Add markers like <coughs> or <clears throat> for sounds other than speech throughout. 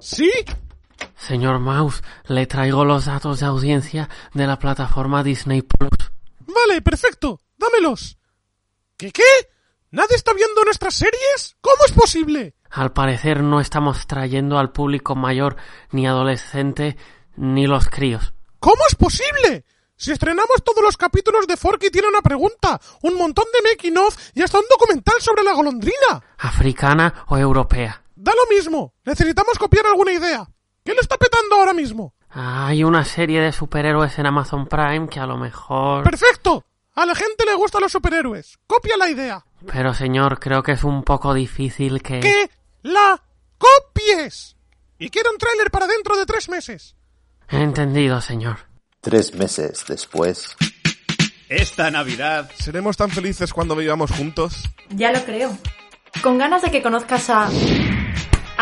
¿Sí? Señor Mouse, le traigo los datos de audiencia de la plataforma Disney Plus. Vale, perfecto. Dámelos. ¿Qué qué? ¿Nadie está viendo nuestras series? ¿Cómo es posible? Al parecer no estamos trayendo al público mayor ni adolescente ni los críos. ¿Cómo es posible? Si estrenamos todos los capítulos de Forky tiene una pregunta, un montón de making y hasta un documental sobre la golondrina. ¿Africana o europea? Da lo mismo. Necesitamos copiar alguna idea. ¿Qué le está petando ahora mismo? Hay una serie de superhéroes en Amazon Prime que a lo mejor... ¡Perfecto! A la gente le gustan los superhéroes. Copia la idea. Pero señor, creo que es un poco difícil que... ¡Que la copies! Y quiero un tráiler para dentro de tres meses. Entendido, señor. Tres meses después. Esta Navidad. ¿Seremos tan felices cuando vivamos juntos? Ya lo creo. Con ganas de que conozcas a...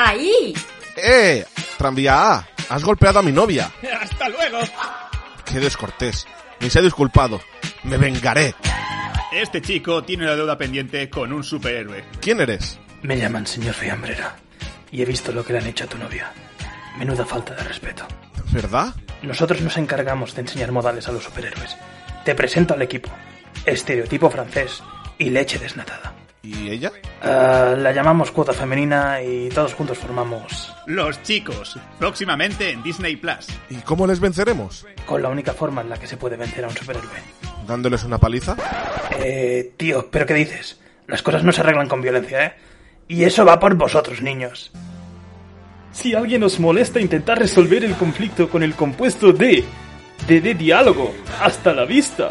¡Ahí! ¡Eh! Tranvía A, has golpeado a mi novia. <laughs> ¡Hasta luego! Qué descortés. Ni se ha disculpado. Me vengaré. Este chico tiene una deuda pendiente con un superhéroe. ¿Quién eres? Me llaman señor Fiambrera y he visto lo que le han hecho a tu novia. Menuda falta de respeto. ¿Verdad? Nosotros nos encargamos de enseñar modales a los superhéroes. Te presento al equipo. Estereotipo francés y leche desnatada. ¿Y ella? Ah, la llamamos cuota femenina y todos juntos formamos... Los chicos, próximamente en Disney Plus. ¿Y cómo les venceremos? Con la única forma en la que se puede vencer a un superhéroe. ¿Dándoles una paliza? Eh, tío, ¿pero qué dices? Las cosas no se arreglan con violencia, ¿eh? Y eso va por vosotros, niños. Si alguien os molesta intentar resolver el conflicto con el compuesto de... de, de diálogo, hasta la vista.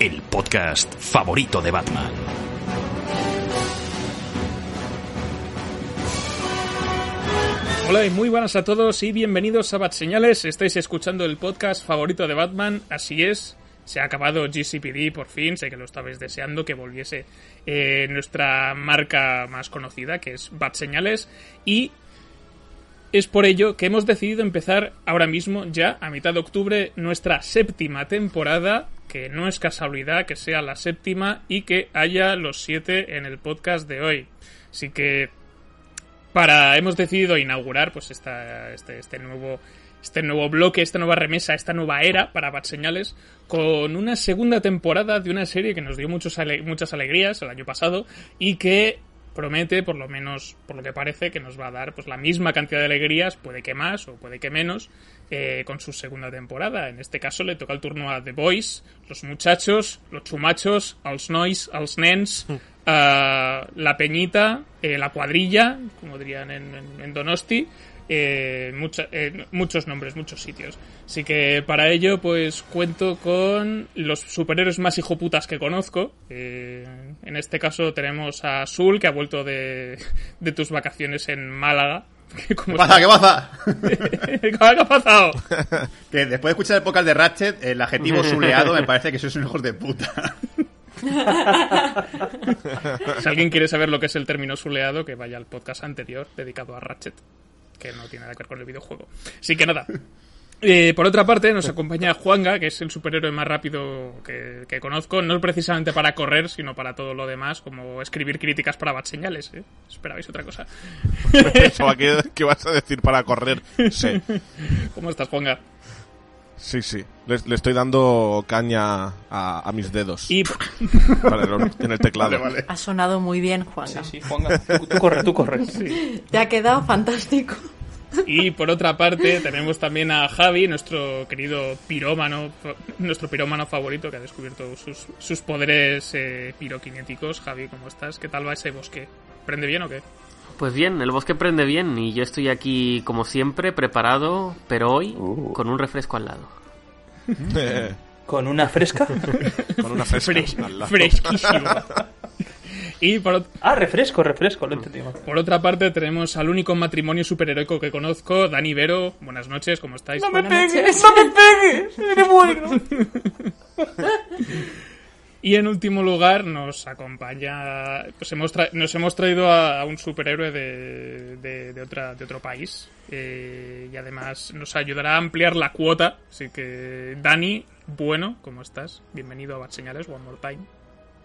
el podcast favorito de Batman. Hola y muy buenas a todos y bienvenidos a Bat Señales. Estáis escuchando el podcast favorito de Batman, así es. Se ha acabado GCPD por fin, sé que lo estabais deseando que volviese eh, nuestra marca más conocida, que es Bat Señales. Y es por ello que hemos decidido empezar ahora mismo, ya a mitad de octubre, nuestra séptima temporada, que no es casualidad que sea la séptima y que haya los siete en el podcast de hoy. Así que para hemos decidido inaugurar pues esta, este, este nuevo este nuevo bloque, esta nueva remesa, esta nueva era para Bat Señales, con una segunda temporada de una serie que nos dio muchos ale muchas alegrías el año pasado y que promete, por lo menos por lo que parece, que nos va a dar pues la misma cantidad de alegrías, puede que más o puede que menos, eh, con su segunda temporada. En este caso le toca el turno a The Boys, los muchachos, los chumachos, als nois, als nens, uh, la peñita, eh, la cuadrilla, como dirían en, en, en Donosti, eh, mucha, eh, muchos nombres, muchos sitios. Así que para ello, pues cuento con los superhéroes más hijoputas que conozco. En este caso tenemos a Sul, que ha vuelto de, de tus vacaciones en Málaga. <laughs> ¿Qué pasa? <laughs> ¿Qué pasa? ¿Qué ha pasado? <laughs> que después de escuchar el podcast de Ratchet, el adjetivo suleado me parece que sois un hijos de puta. si alguien quiere saber lo que es el término suleado, que vaya al podcast anterior dedicado a Ratchet que no tiene nada que ver con el videojuego. Así que nada. Eh, por otra parte, nos acompaña Juanga, que es el superhéroe más rápido que, que, conozco, no precisamente para correr, sino para todo lo demás, como escribir críticas para bat señales. ¿eh? Esperabais otra cosa. <laughs> ¿Qué, ¿Qué vas a decir para correr? Sí. ¿Cómo estás, Juanga? Sí, sí. Le, le estoy dando caña a, a mis dedos. Y el- en el teclado. Vale, vale. Ha sonado muy bien, Juanga. Sí, sí, Juanga, tú, tú corre, tú corre. Te ha quedado fantástico. Y por otra parte tenemos también a Javi, nuestro querido pirómano, nuestro pirómano favorito que ha descubierto sus, sus poderes eh, piroquinéticos. Javi, ¿cómo estás? ¿Qué tal va ese bosque? ¿Prende bien o qué? Pues bien, el bosque prende bien y yo estoy aquí como siempre preparado, pero hoy Uh. con un refresco al lado. <laughs> ¿Con una fresca? con una fresca Fresh- al lado. fresquísimo. <laughs> Y por, Ah, refresco, refresco, lo entendí mal. por otra parte tenemos al único matrimonio superheroico que conozco, Dani Vero. Buenas noches, ¿cómo estáis? ¡No me Buenas pegues! ¡No me pegues! ¡Me muero! <laughs> Y en último lugar nos acompaña, pues hemos tra- nos hemos traído a, a un superhéroe de, de, de otra, de otro país eh, y además nos ayudará a ampliar la cuota. Así que Dani, bueno, ¿cómo estás? Bienvenido a Bad Señales, One More Time.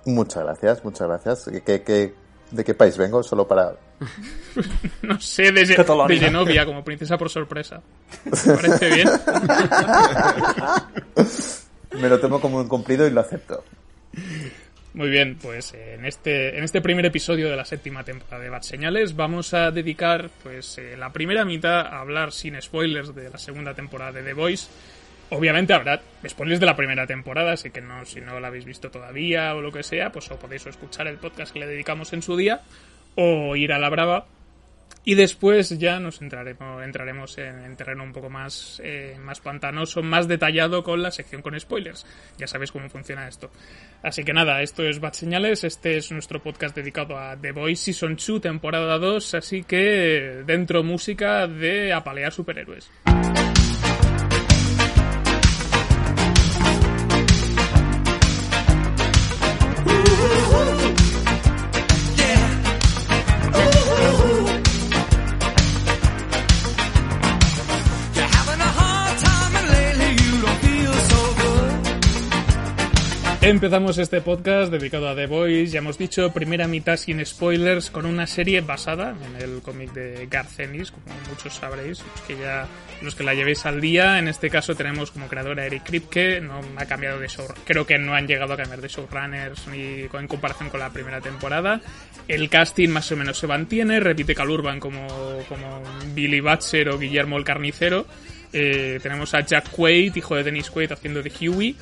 Muchas gracias, muchas gracias. ¿Qué, qué- qué- de qué país vengo? Solo para... <laughs> No sé, de, Ge- Cataluña. de Genovia, como princesa por sorpresa. ¿Te parece bien? <laughs> Me lo tomo como un cumplido y lo acepto. Muy bien, pues eh, en este, en este primer episodio de la séptima temporada de Bad Señales vamos a dedicar pues eh, la primera mitad a hablar sin spoilers de la segunda temporada de The Voice. Obviamente habrá spoilers de la primera temporada, así que no, si no la habéis visto todavía o lo que sea, pues o podéis escuchar el podcast que le dedicamos en su día o ir a la brava y después ya nos entraremos, entraremos en, en terreno un poco más, eh, más pantanoso, más detallado con la sección con spoilers. Ya sabéis cómo funciona esto. Así que nada, esto es Bad Señales, este es nuestro podcast dedicado a The Voice Season 2, temporada 2, así que dentro música de apalear superhéroes. Empezamos este podcast dedicado a The Boys, ya hemos dicho, primera mitad sin spoilers, con una serie basada en el cómic de Garth Ennis, como muchos sabréis, los que ya los que la llevéis al día. En este caso tenemos como creadora Eric Kripke, no ha cambiado de show, creo que no han llegado a cambiar de showrunners ni en comparación con la primera temporada. El casting más o menos se mantiene, repite Cal Urban como, como Billy Batcher o Guillermo el Carnicero. Eh, tenemos a Jack Quaid, hijo de Dennis Quaid, haciendo de Huey.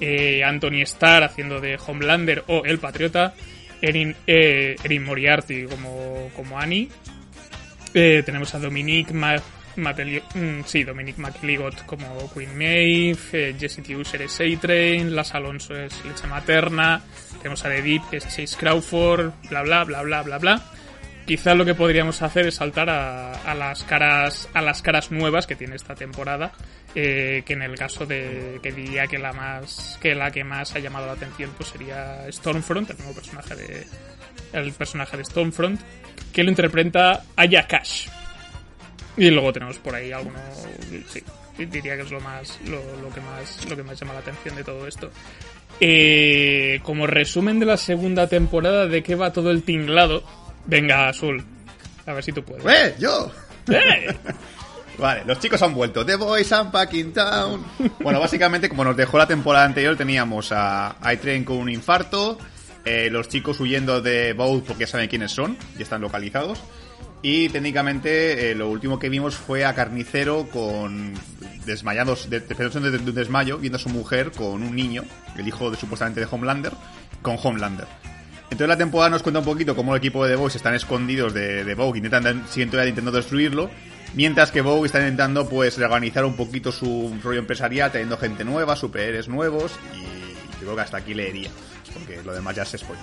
Eh, Anthony Starr haciendo de Homelander o El Patriota. Erin, eh, Erin Moriarty como, como Annie. Eh, tenemos a Dominique Ma Mateli- mm, sí, Dominique McLigot como Queen Maeve, eh, Jesse T. User es A-Train, Las Alonso es leche materna, tenemos a The Deep es Chase Crawford, bla bla bla bla bla bla. Quizás lo que podríamos hacer es saltar a, a las caras a las caras nuevas que tiene esta temporada, eh, que en el caso de que diría que la más que la que más ha llamado la atención pues sería Stormfront, el nuevo personaje de el personaje de Stormfront, que lo interpreta Aya Cash. Y luego tenemos por ahí alguno, sí, diría que es lo más, lo, lo que más, lo que más llama la atención de todo esto. Eh, como resumen de la segunda temporada, ¿de qué va todo el tinglado? Venga, Azul, a ver si tú puedes. ¡Eh! ¡Yo! ¡Eh! <laughs> Vale, los chicos han vuelto. The Boys in town. Bueno, básicamente, como nos dejó la temporada anterior, teníamos a iTrain con un infarto, eh, los chicos huyendo de Boat porque saben quiénes son y están localizados. Y técnicamente, eh, lo último que vimos fue a Carnicero con desmayados, de, de, de un desmayo, viendo a su mujer con un niño, el hijo de supuestamente de Homelander, con Homelander. Entonces la temporada nos cuenta un poquito cómo el equipo de The Boys están escondidos de, de Vogue, intentan, siguen intentando destruirlo, mientras que Vogue está intentando pues reorganizar un poquito su rollo empresarial, teniendo gente nueva, superhéroes nuevos, y creo que hasta aquí leería, porque lo demás ya se spoil.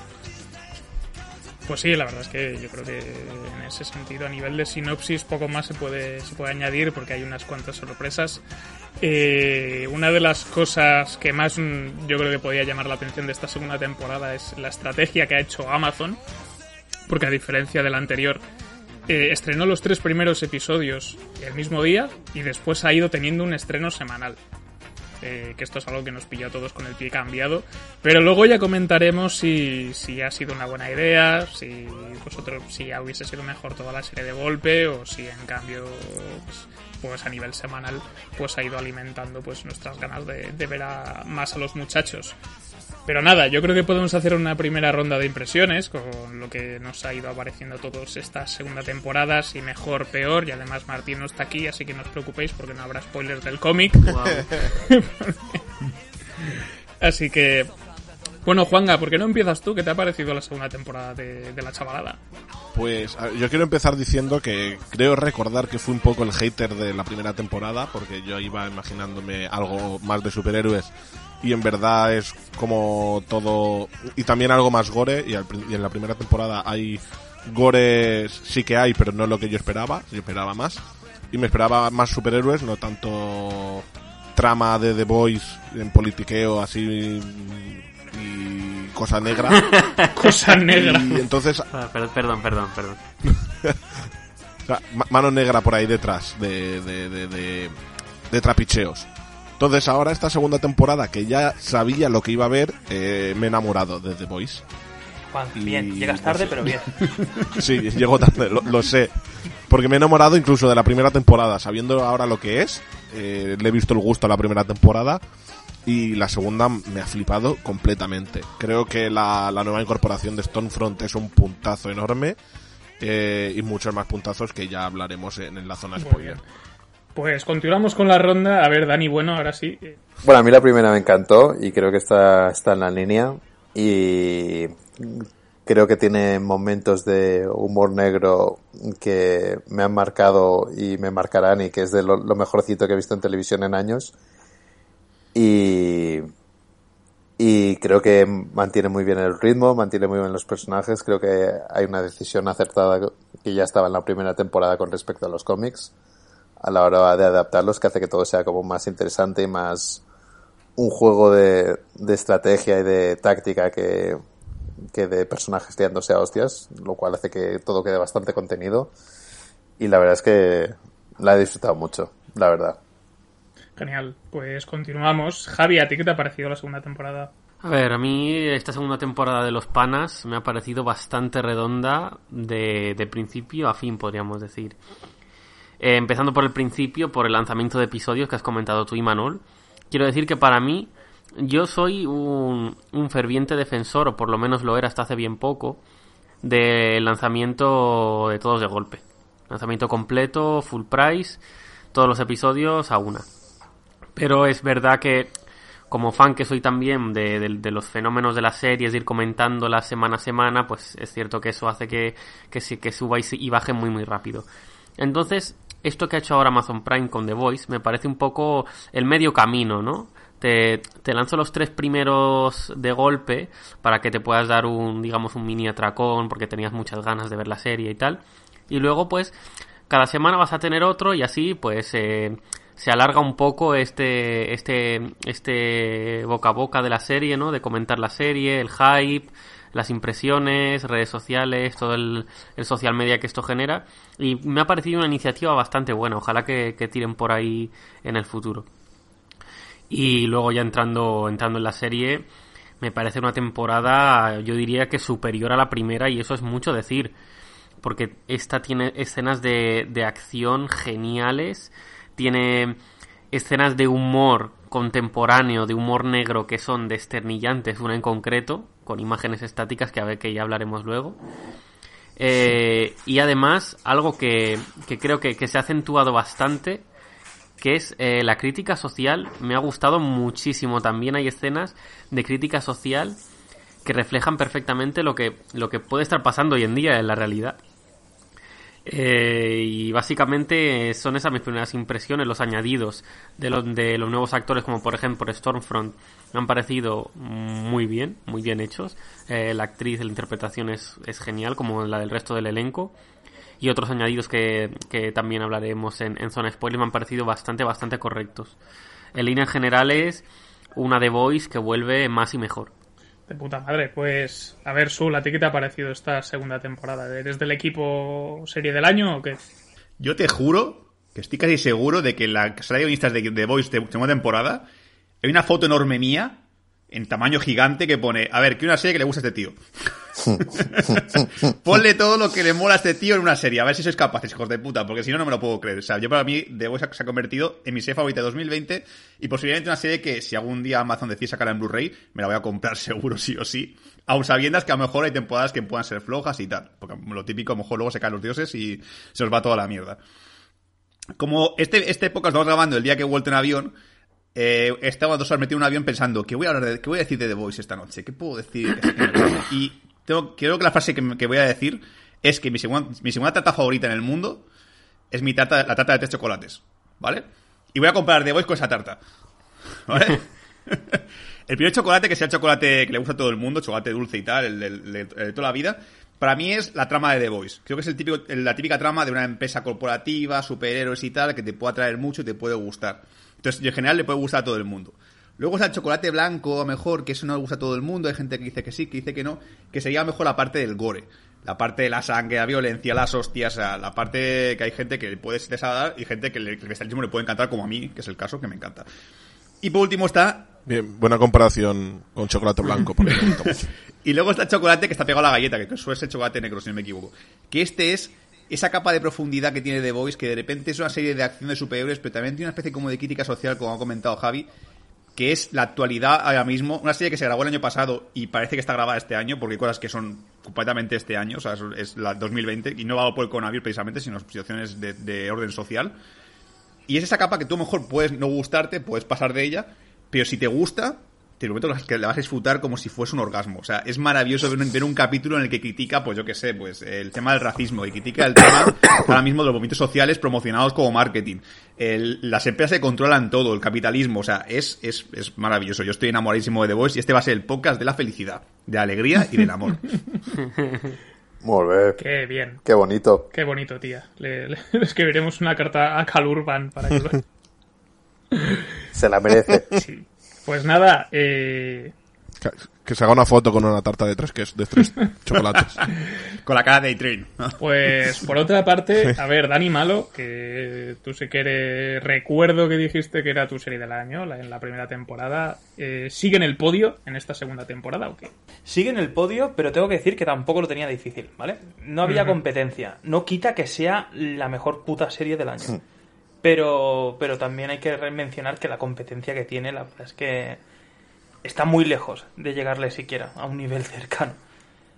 Pues sí, la verdad es que yo creo que en ese sentido, a nivel de sinopsis, poco más se puede, se puede añadir porque hay unas cuantas sorpresas. Eh, una de las cosas que más mm, yo creo que podía llamar la atención de esta segunda temporada es la estrategia que ha hecho Amazon, porque a diferencia de la anterior, eh, estrenó los tres primeros episodios el mismo día y después ha ido teniendo un estreno semanal. eh, que esto es algo que nos pilló a todos con el pie cambiado. Pero luego ya comentaremos si, si ha sido una buena idea, si vosotros si ya hubiese sido mejor toda la serie de golpe o si en cambio pues, pues a nivel semanal pues ha ido alimentando pues nuestras ganas de, de ver a, más a los muchachos. Pero nada, yo creo que podemos hacer una primera ronda de impresiones con lo que nos ha ido apareciendo a todos esta segunda temporada, si mejor, peor, y además Martín no está aquí, así que no os preocupéis porque no habrá spoilers del cómic. <laughs> así que, bueno, Juanga, ¿por qué no empiezas tú? ¿Qué te ha parecido la segunda temporada de, La Chavalada? Pues yo quiero empezar diciendo que creo recordar que fui un poco el hater de la primera temporada, porque yo iba imaginándome algo más de superhéroes y en verdad es como todo y también algo más gore y, al y en la primera temporada hay gore sí que hay pero no es lo que yo esperaba yo esperaba más y me esperaba más superhéroes no tanto trama de The Boys en politiqueo así y cosa negra <laughs> Cosa negra. y entonces Ah, per- Perdón, perdón, perdón. o <laughs> sea, ma- mano negra por ahí detrás de, de, de, de- de trapicheos. Entonces ahora esta segunda temporada, que ya sabía lo que iba a ver, eh, me he enamorado de The Voice. Juan, Y- bien, llegas tarde, pero bien. <laughs> Sí, llego tarde, lo, lo sé. Porque me he enamorado incluso de la primera temporada, sabiendo ahora lo que es. eh, le he visto el gusto a la primera temporada. Y la segunda me ha flipado completamente. Creo que la, la nueva incorporación de Stonefront es un puntazo enorme. eh, y muchos más puntazos que ya hablaremos en, en la zona spoiler. Pues continuamos con la ronda. A ver, Dani, bueno, ahora sí. Bueno, a mí la primera me encantó y creo que está, está en la línea. Y creo que tiene momentos de humor negro que me han marcado y me marcarán y que es de lo, lo mejorcito que he visto en televisión en años. Y, y creo que mantiene muy bien el ritmo, mantiene muy bien los personajes. Creo que hay una decisión acertada que ya estaba en la primera temporada con respecto a los cómics a la hora de adaptarlos que hace que todo sea como más interesante y más un juego de, de estrategia y de táctica que, que de personajes tirándose a hostias, lo cual hace que todo quede bastante contenido. Y la verdad es que la he disfrutado mucho, la verdad. Genial. Pues continuamos. Javi, ¿a ti qué te ha parecido la segunda temporada? A ver, a mí esta segunda temporada de Los Panas me ha parecido bastante redonda de, de principio a fin, podríamos decir. Eh, empezando por el principio, por el lanzamiento de episodios que has comentado tú y Manol. Quiero decir que para mí, yo soy un, un ferviente defensor, o por lo menos lo era hasta hace bien poco, del lanzamiento de todos de golpe. Lanzamiento completo, full price, todos los episodios a una. Pero es verdad que como fan que soy también de, de- los fenómenos de las series, de ir comentándolas semana a semana, pues es cierto que eso hace que, que, que suba y, y baje muy muy rápido. Entonces, esto que ha hecho ahora Amazon Prime con The Voice me parece un poco el medio camino, ¿no? Te, te lanzo los tres primeros de golpe para que te puedas dar un, digamos, un mini atracón porque tenías muchas ganas de ver la serie y tal. Y luego, pues, cada semana vas a tener otro y así, pues, eh, se alarga un poco este, este, este boca a boca de la serie, ¿no? De comentar la serie, el hype, las impresiones, redes sociales, todo el, el social media que esto genera. Y me ha parecido una iniciativa bastante buena. Ojalá que, que tiren por ahí en el futuro. Y luego ya entrando, entrando en la serie, me parece una temporada, yo diría que superior a la primera y eso es mucho decir. Porque esta tiene escenas de, de acción geniales, tiene escenas de humor contemporáneo, de humor negro que son desternillantes, una en concreto, con imágenes estáticas que a ver que ya hablaremos luego. Eh, y además, algo que, que creo que, que se ha acentuado bastante, que es eh, la crítica social, me ha gustado muchísimo. También hay escenas de crítica social que reflejan perfectamente lo que, lo que puede estar pasando hoy en día en la realidad. Eh, y básicamente son esas mis primeras impresiones, los añadidos de, los de los nuevos actores, como por ejemplo Stormfront, me han parecido muy bien, muy bien hechos. Eh, la actriz, la interpretación es, es genial, como la del resto del elenco. Y otros añadidos que, que también hablaremos en, en zona spoiler me han parecido bastante, bastante correctos. En líneas generales, una de Voice que vuelve más y mejor. De puta madre. Pues, a ver, Sul, ¿a ti qué te ha parecido esta segunda temporada? ¿Eres del equipo serie del año o qué? Yo te juro que estoy casi seguro de que la sala de guionistas de The Voice de segunda temporada hay una foto enorme mía, en tamaño gigante, que pone, a ver, que una serie que le gusta a este tío. <laughs> Ponle todo lo que le mola a este tío en una serie, a ver si sois capaces, hijos de puta, porque si no, no me lo puedo creer. O sea, yo para mí, The Voice se ha convertido en mi serie favorita de 2020 y posiblemente una serie que si algún día Amazon decide sacar en Blu-ray, me la voy a comprar <laughs> seguro, sí o sí. Aun sabiendas que a lo mejor hay temporadas que puedan ser flojas y tal. Porque lo típico, a lo mejor luego se caen los dioses y se os va toda la mierda. Como este, esta época estamos grabando el día que he vuelto en avión, eh, estaba dos horas metido en un avión pensando, ¿qué voy a hablar de, qué voy a decir de The Voice esta noche? ¿Qué puedo decir? <laughs> y tengo, creo que la frase que, voy a decir es que mi segunda, tarta favorita en el mundo es mi tarta, la tarta de tres chocolates, ¿vale? Y voy a comprar The Voice con esa tarta, <laughs> ¿vale? <laughs> el primer chocolate, que sea el chocolate que le gusta a todo el mundo, chocolate dulce y tal, el de toda la vida, para mí es la trama de The Voice. Creo que es el típico, la típica trama de una empresa corporativa, superhéroes y tal, que te puede atraer mucho y te puede gustar. Entonces, en general le puede gustar a todo el mundo. Luego está el chocolate blanco, a mejor, que eso no le gusta a todo el mundo. Hay gente que dice que sí, que dice que no. Que sería mejor la parte del gore. La parte de la sangre, la violencia, las hostias. O sea, la parte que hay gente que le puede desagradar y gente que el cristianismo le puede encantar, como a mí, que es el caso, que me encanta. Y por último está Bien, buena comparación con chocolate blanco, mucho. <laughs> y luego está el chocolate que está pegado a la galleta, que suele ser chocolate negro, si no me equivoco. Que este es esa capa de profundidad que tiene The Voice, que de repente es una serie de acción de superhéroes, pero también tiene una especie como de crítica social, como ha comentado Javi, que es la actualidad ahora mismo. Una serie que se grabó el año pasado y parece que está grabada este año, porque hay cosas que son completamente este año, o sea, es, la 2020, y no va por el coronavirus precisamente, sino situaciones de, de orden social. Y es esa capa que tú a lo mejor puedes no gustarte, puedes pasar de ella, pero si te gusta, te prometo que la vas a disfrutar como si fuese un orgasmo. O sea, es maravilloso ver un, ver un capítulo en el que critica, pues yo qué sé, pues el tema del racismo y critica el tema <coughs> ahora mismo de los movimientos sociales promocionados como marketing. El- las empresas se controlan todo, el capitalismo, o sea, es, es, es maravilloso. Yo estoy enamoradísimo de The Voice y este va a ser el podcast de la felicidad, de la alegría y del amor. <laughs> Muy bien. Qué bien. Qué bonito. Qué bonito, tía. Le, le <laughs> escribiremos una carta a Cal Urban para que lo... <laughs> Se la merece. Sí. Pues nada, eh, Que, que se haga una foto con una tarta de tres, que es de tres <laughs> chocolates. Con la cara de A-Train. pues por otra parte, <laughs> a ver, Dani Malo, que tú sé que eres, recuerdo que dijiste que era tu serie del año la, en la primera temporada, eh, ¿sigue en el podio en esta segunda temporada o qué? Sigue en el podio, pero tengo que decir que tampoco lo tenía difícil, ¿vale? No había competencia. No quita que sea la mejor puta serie del año. Pero, pero también hay que mencionar que la competencia que tiene, la verdad es que está muy lejos de llegarle siquiera a un nivel <laughs> cercano.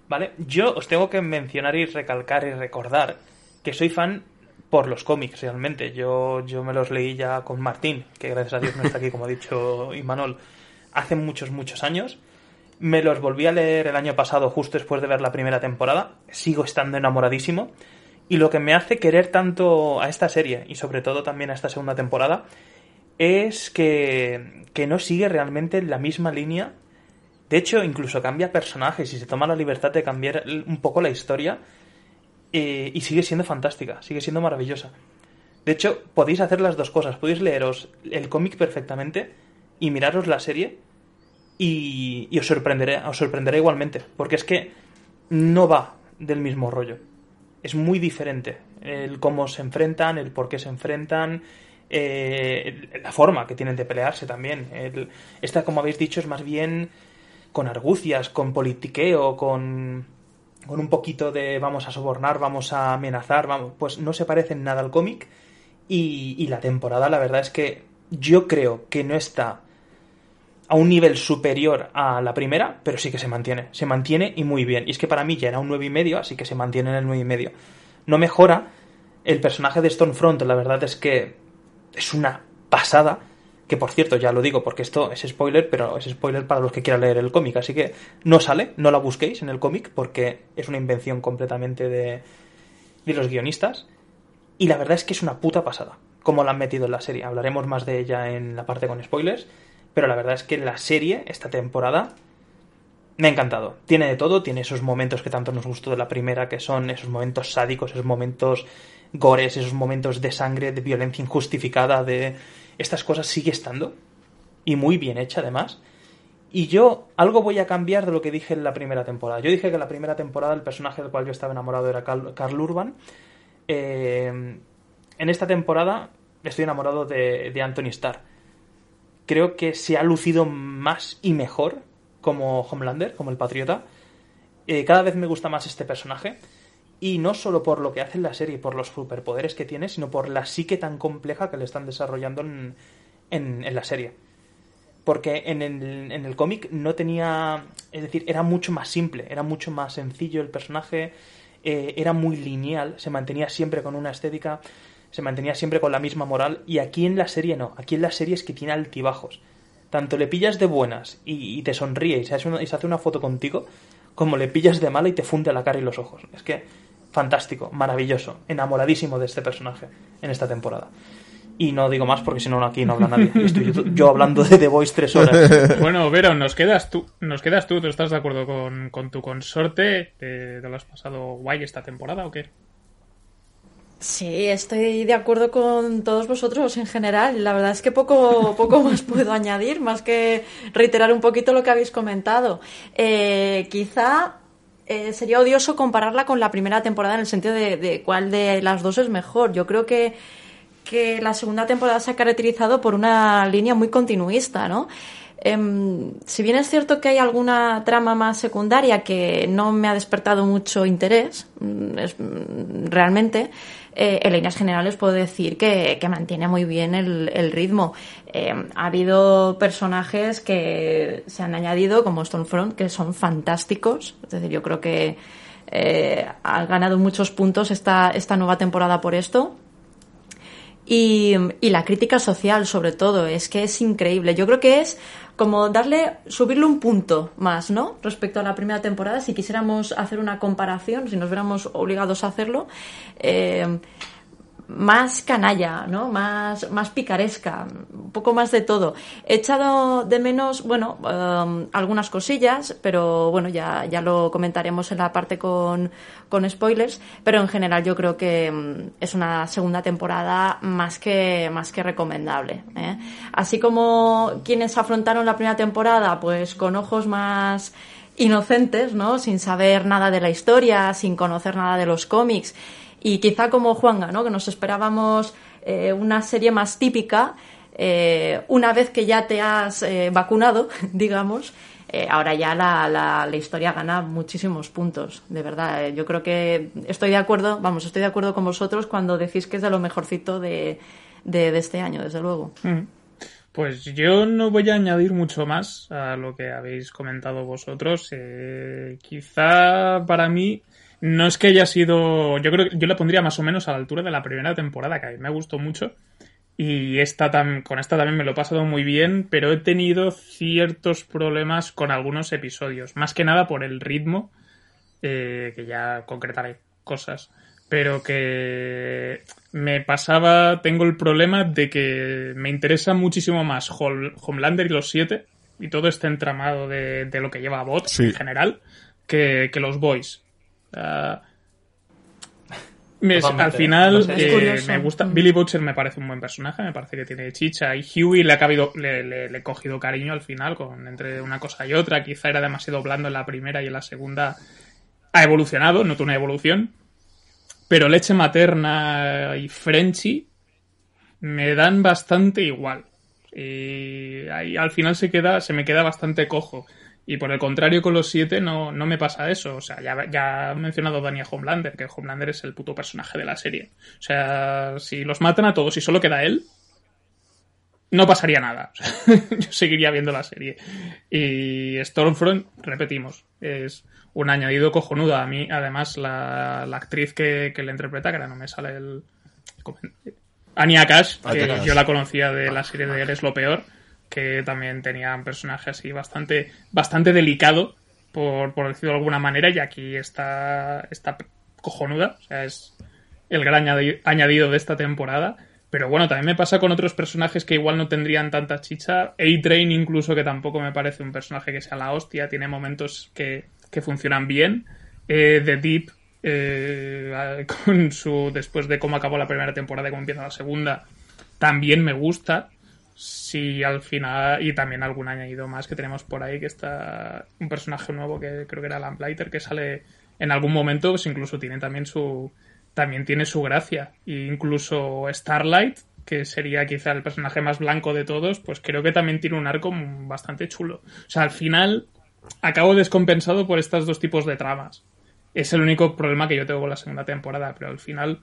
¿Vale? Yo os tengo que mencionar y recalcar y recordar que soy fan por los cómics, realmente. Yo, yo me los leí ya con Martín, que gracias a Dios no está aquí, como ha dicho Imanol, hace muchos, muchos años. Me los volví a leer el año pasado, justo después de ver la primera temporada. Sigo estando enamoradísimo. Y lo que me hace querer tanto a esta serie, y sobre todo también a esta segunda temporada, es que, que no sigue realmente la misma línea. De hecho, incluso cambia personajes y se toma la libertad de cambiar un poco la historia. eh, y sigue siendo fantástica, sigue siendo maravillosa. De hecho, podéis hacer las dos cosas. Podéis leeros el cómic perfectamente y miraros la serie y, y os sorprenderé, os sorprenderá igualmente. Porque es que no va del mismo rollo. Es muy diferente. El cómo se enfrentan, el por qué se enfrentan, eh, la forma que tienen de pelearse también. Esta, como habéis dicho, es más bien con argucias, con politiqueo, con, con un poquito de vamos a sobornar, vamos a amenazar, vamos, pues no se parece en nada al cómic. Y la temporada, la verdad es que yo creo que no está a un nivel superior a la primera, pero sí que se mantiene. Se mantiene y muy bien. Y es que para mí ya era un 9,5, así que se mantiene en el 9,5. No mejora. El personaje de Stormfront, la verdad es que es una pasada. Que por cierto, ya lo digo porque esto es spoiler, pero es spoiler para los que quieran leer el cómic. Así que no sale, no la busquéis en el cómic porque es una invención completamente de, de los guionistas. Y la verdad es que es una puta pasada, como la han metido en la serie. Hablaremos más de ella en la parte con spoilers, pero la verdad es que la serie, esta temporada, me ha encantado. Tiene de todo, tiene esos momentos que tanto nos gustó de la primera, que son esos momentos sádicos, esos momentos gores, esos momentos de sangre, de violencia injustificada, de... Estas cosas sigue estando. Y muy bien hecha, además. Y yo algo voy a cambiar de lo que dije en la primera temporada. Yo dije que en la primera temporada el personaje del cual yo estaba enamorado era Carl, Urban. Eh, en esta temporada estoy enamorado de, de Anthony Starr. Creo que se ha lucido más y mejor como Homelander, como el patriota. Eh, cada vez me gusta más este personaje. Y no solo por lo que hace en la serie, por los superpoderes que tiene, sino por la psique tan compleja que le están desarrollando en, la serie. Porque en el, en el cómic no tenía. Es decir, era mucho más simple, era mucho más sencillo el personaje, eh, era muy lineal, se mantenía siempre con una estética, se mantenía siempre con la misma moral. Y aquí en la serie no, aquí en la serie es que tiene altibajos. Tanto le pillas de buenas y, te sonríe y se, hace una, foto contigo, como le pillas de mala y te funde la cara y los ojos. Es que fantástico, maravilloso, enamoradísimo de este personaje en esta temporada. Y no digo más porque si no aquí no habla nadie. estoy yo hablando de The Voice tres horas. <laughs> Bueno, Vero, nos quedas tú. Nos quedas tú. ¿Tú estás de acuerdo con, tu consorte? ¿Te, lo has pasado guay esta temporada o qué? Sí, estoy de acuerdo con todos vosotros en general. La verdad es que poco, <laughs> poco más puedo añadir, más que reiterar un poquito lo que habéis comentado. Eh, quizá eh, sería odioso compararla con la primera temporada en el sentido de, cuál de las dos es mejor. Yo creo que, que la segunda temporada se ha caracterizado por una línea muy continuista, ¿no? Em, si bien es cierto que hay alguna trama más secundaria que no me ha despertado mucho interés, mm, mm, realmente, eh, en líneas generales puedo decir que, mantiene muy bien el, ritmo. Eh, ha habido personajes que se han añadido, como Stormfront, que son fantásticos. Es decir, yo creo que eh, ha ganado muchos puntos esta, nueva temporada por esto. Y, la crítica social, sobre todo, es que es increíble. Yo creo que es como darle, subirle un punto más, ¿no? Respecto a la primera temporada, si quisiéramos hacer una comparación, si nos viéramos obligados a hacerlo, eh, más canalla, ¿no? Más, más picaresca, un poco más de todo. He echado de menos, bueno, um, algunas cosillas, pero bueno, ya, ya lo comentaremos en la parte con, con spoilers, pero en general yo creo que um, es una segunda temporada más que, más que recomendable. ¿eh? Así como quienes afrontaron la primera temporada, pues con ojos más inocentes, ¿no? Sin saber nada de la historia, sin conocer nada de los cómics, y quizá como Juanga, ¿no? Que nos esperábamos eh, una serie más típica, eh, una vez que ya te has eh, vacunado, <laughs> digamos, ahora ya la, la, historia gana muchísimos puntos, de verdad. Yo creo que estoy de acuerdo, vamos, estoy de acuerdo con vosotros cuando decís que es de lo mejorcito de, de, este año, desde luego. Mm. Pues yo no voy a añadir mucho más a lo que habéis comentado vosotros. quizá para mí no es que haya sido. Yo creo que yo la pondría más o menos a la altura de la primera temporada, que a mí me gustó mucho. Y esta con esta también me lo he pasado muy bien, pero he tenido ciertos problemas con algunos episodios. Más que nada por el ritmo, eh, que ya concretaré cosas. Pero que me pasaba, tengo el problema de que me interesa muchísimo más Homelander y los siete, y todo este entramado de, lo que lleva a Bot en general, que, que los Boys al final eh, me gusta Billy Butcher me parece un buen personaje me parece que tiene chicha y Huey le ha cabido le, he cogido cariño al final con entre una cosa y otra quizá era demasiado blando en la primera y en la segunda ha evolucionado noto una evolución pero leche materna y Frenchy me dan bastante igual y al final se queda se me queda bastante cojo y por el contrario, con los siete no, no me pasa eso. O sea, ya, ya he mencionado a Daniel Homelander, que Homelander es el puto personaje de la serie. O sea, si los matan a todos y solo queda él, no pasaría nada. <laughs> yo seguiría viendo la serie. Y Stormfront, repetimos, es un añadido cojonudo. A mí, además, la, actriz que, que le interpreta, que ahora no me sale el... Anya Cash, que yo la conocía de la serie de Eres lo peor que también tenía un personaje así bastante, bastante delicado, por, por decirlo de alguna manera, y aquí está, está cojonuda, o sea, es el gran añadido de esta temporada. Pero bueno, también me pasa con otros personajes que igual no tendrían tanta chicha. A-Train incluso, que tampoco me parece un personaje que sea la hostia, tiene momentos que, que funcionan bien. Eh, The Deep, eh, <laughs> con su, después de cómo acabó la primera temporada y cómo empieza la segunda, también me gusta si al final, y también algún añadido más que tenemos por ahí, que está un personaje nuevo que creo que era Lamplighter, que sale en algún momento, pues incluso tiene también su, también tiene su gracia. E incluso Starlight, que sería quizá el personaje más blanco de todos, pues creo que también tiene un arco bastante chulo. O sea, al final acabo descompensado por estos dos tipos de tramas. Es el único problema que yo tengo con la segunda temporada, pero al final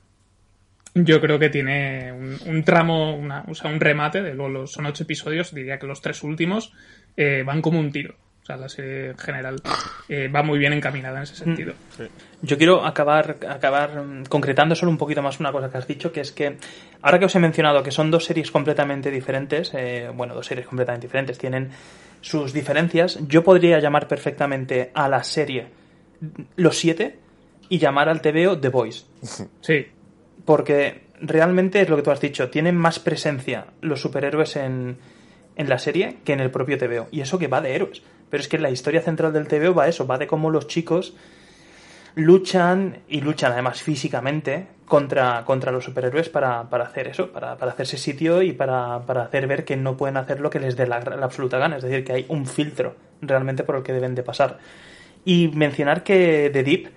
yo creo que tiene un, tramo, una, o sea, un remate, de luego son ocho episodios, diría que los tres últimos eh, van como un tiro. O sea, la serie en general eh, va muy bien encaminada en ese sentido. Mm. Yo quiero acabar, acabar mm, concretando solo un poquito más una cosa que has dicho, que es que ahora que os he mencionado que son dos series completamente diferentes, eh, bueno, dos series completamente diferentes, tienen sus diferencias, yo podría llamar perfectamente a la serie Los Siete y llamar al TVO The Voice. Sí. Porque realmente es lo que tú has dicho, tienen más presencia los superhéroes en, en la serie que en el propio TVO. Y eso que va de héroes. Pero es que la historia central del TVO va eso, va de cómo los chicos luchan y luchan además físicamente contra, contra los superhéroes para, para hacer eso, para, para, hacerse sitio y para, para, hacer ver que no pueden hacer lo que les dé la, absoluta gana. Es decir, que hay un filtro realmente por el que deben de pasar. Y mencionar que The Deep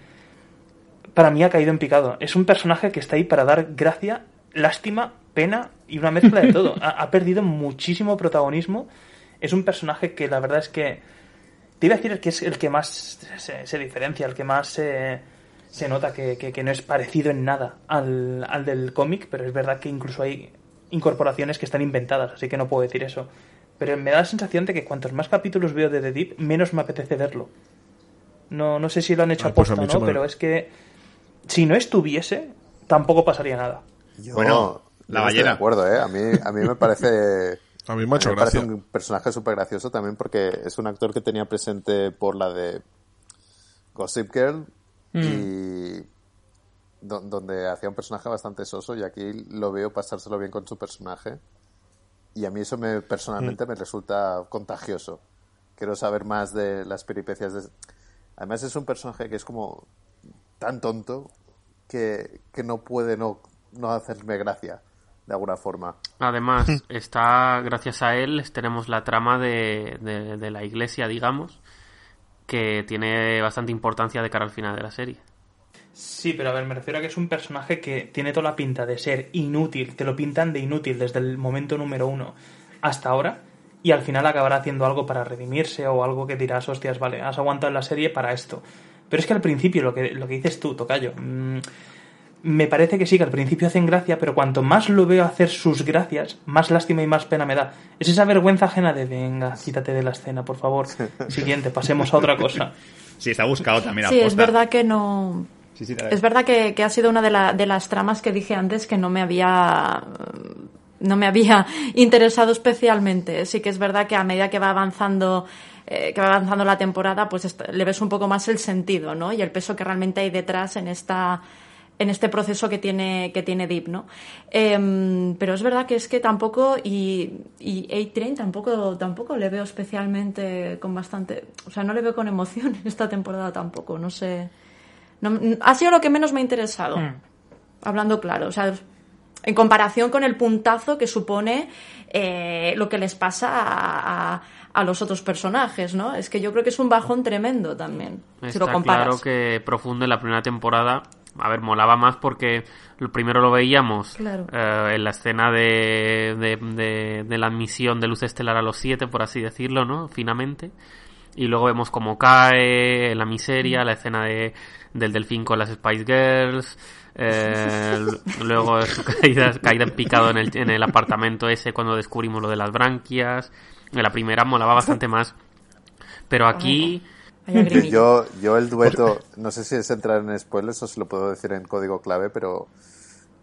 para mí ha caído en picado. Es un personaje que está ahí para dar gracia, lástima, pena y una mezcla de todo. <laughs> ha, ha perdido muchísimo protagonismo. Es un personaje que la verdad es que te iba a decir que es el que más se, diferencia, el que más se, nota que, no es parecido en nada al, al del cómic, pero es verdad que incluso hay incorporaciones que están inventadas, así que no puedo decir eso. Pero me da la sensación de que cuantos más capítulos veo de The Deep, menos me apetece verlo. No, no sé si lo han hecho a pues ¿no? Pero es que si no estuviese, tampoco pasaría nada. bueno, la ballena. de acuerdo, ¿eh? A mí, a mí me parece <laughs> a mí me ha parece un personaje súper gracioso también porque es un actor que tenía presente por la de Gossip Girl mm. y donde hacía un personaje bastante soso y aquí lo veo pasárselo bien con su personaje y a mí eso me personalmente mm. me resulta contagioso. Quiero saber más de las peripecias de... Además es un personaje que es como tan tonto que, que no puede no, no hacerme gracia de alguna forma. Además, <laughs> está, gracias a él, tenemos la trama de, de, la iglesia, digamos, que tiene bastante importancia de cara al final de la serie. Sí, pero a ver, me refiero a que es un personaje que tiene toda la pinta de ser inútil, te lo pintan de inútil desde el momento número uno hasta ahora, y al final acabará haciendo algo para redimirse o algo que dirás, hostias, vale, has aguantado la serie para esto. Pero es que al principio, lo que, lo que dices tú, Tocayo, mmm, me parece que sí, que al principio hacen gracia, pero cuanto más lo veo hacer sus gracias, más lástima y más pena me da. Es esa vergüenza ajena de, venga, quítate de la escena, por favor. Siguiente, pasemos a otra cosa. <laughs> Sí, se ha buscado también. Sí, es verdad que no... es verdad que, ha sido una de, de las tramas que dije antes que no me había no me había <laughs> interesado especialmente. Sí que es verdad que a medida que va avanzando eh, que va avanzando la temporada, pues le ves un poco más el sentido, ¿no? Y el peso que realmente hay detrás en esta en este proceso que tiene, que tiene Deep, ¿no? Em, pero es verdad que es que tampoco, y, y A-Train tampoco, tampoco le veo especialmente con bastante, o sea, no le veo con emoción <laughs> esta temporada tampoco, no sé. ha sido lo que menos me ha interesado, hmm. hablando claro, o sea, en comparación con el puntazo que supone eh, lo que les pasa a, a, los otros personajes, ¿no? Es que yo creo que es un bajón tremendo también, si lo comparas. claro que profundo en la primera temporada a ver, molaba más porque primero lo veíamos eh, en la escena de, de, la admisión de luz estelar a los siete, por así decirlo, ¿no? Finamente. Y luego vemos cómo cae en la miseria, la escena de, del delfín con las Spice Girls. Eh, <laughs> luego su caída, caída en picado en el, en el apartamento ese cuando descubrimos lo de las branquias. En la primera molaba <laughs> bastante más. Pero aquí yo, yo el dueto, no sé si es entrar en spoilers o si lo puedo decir en código clave, pero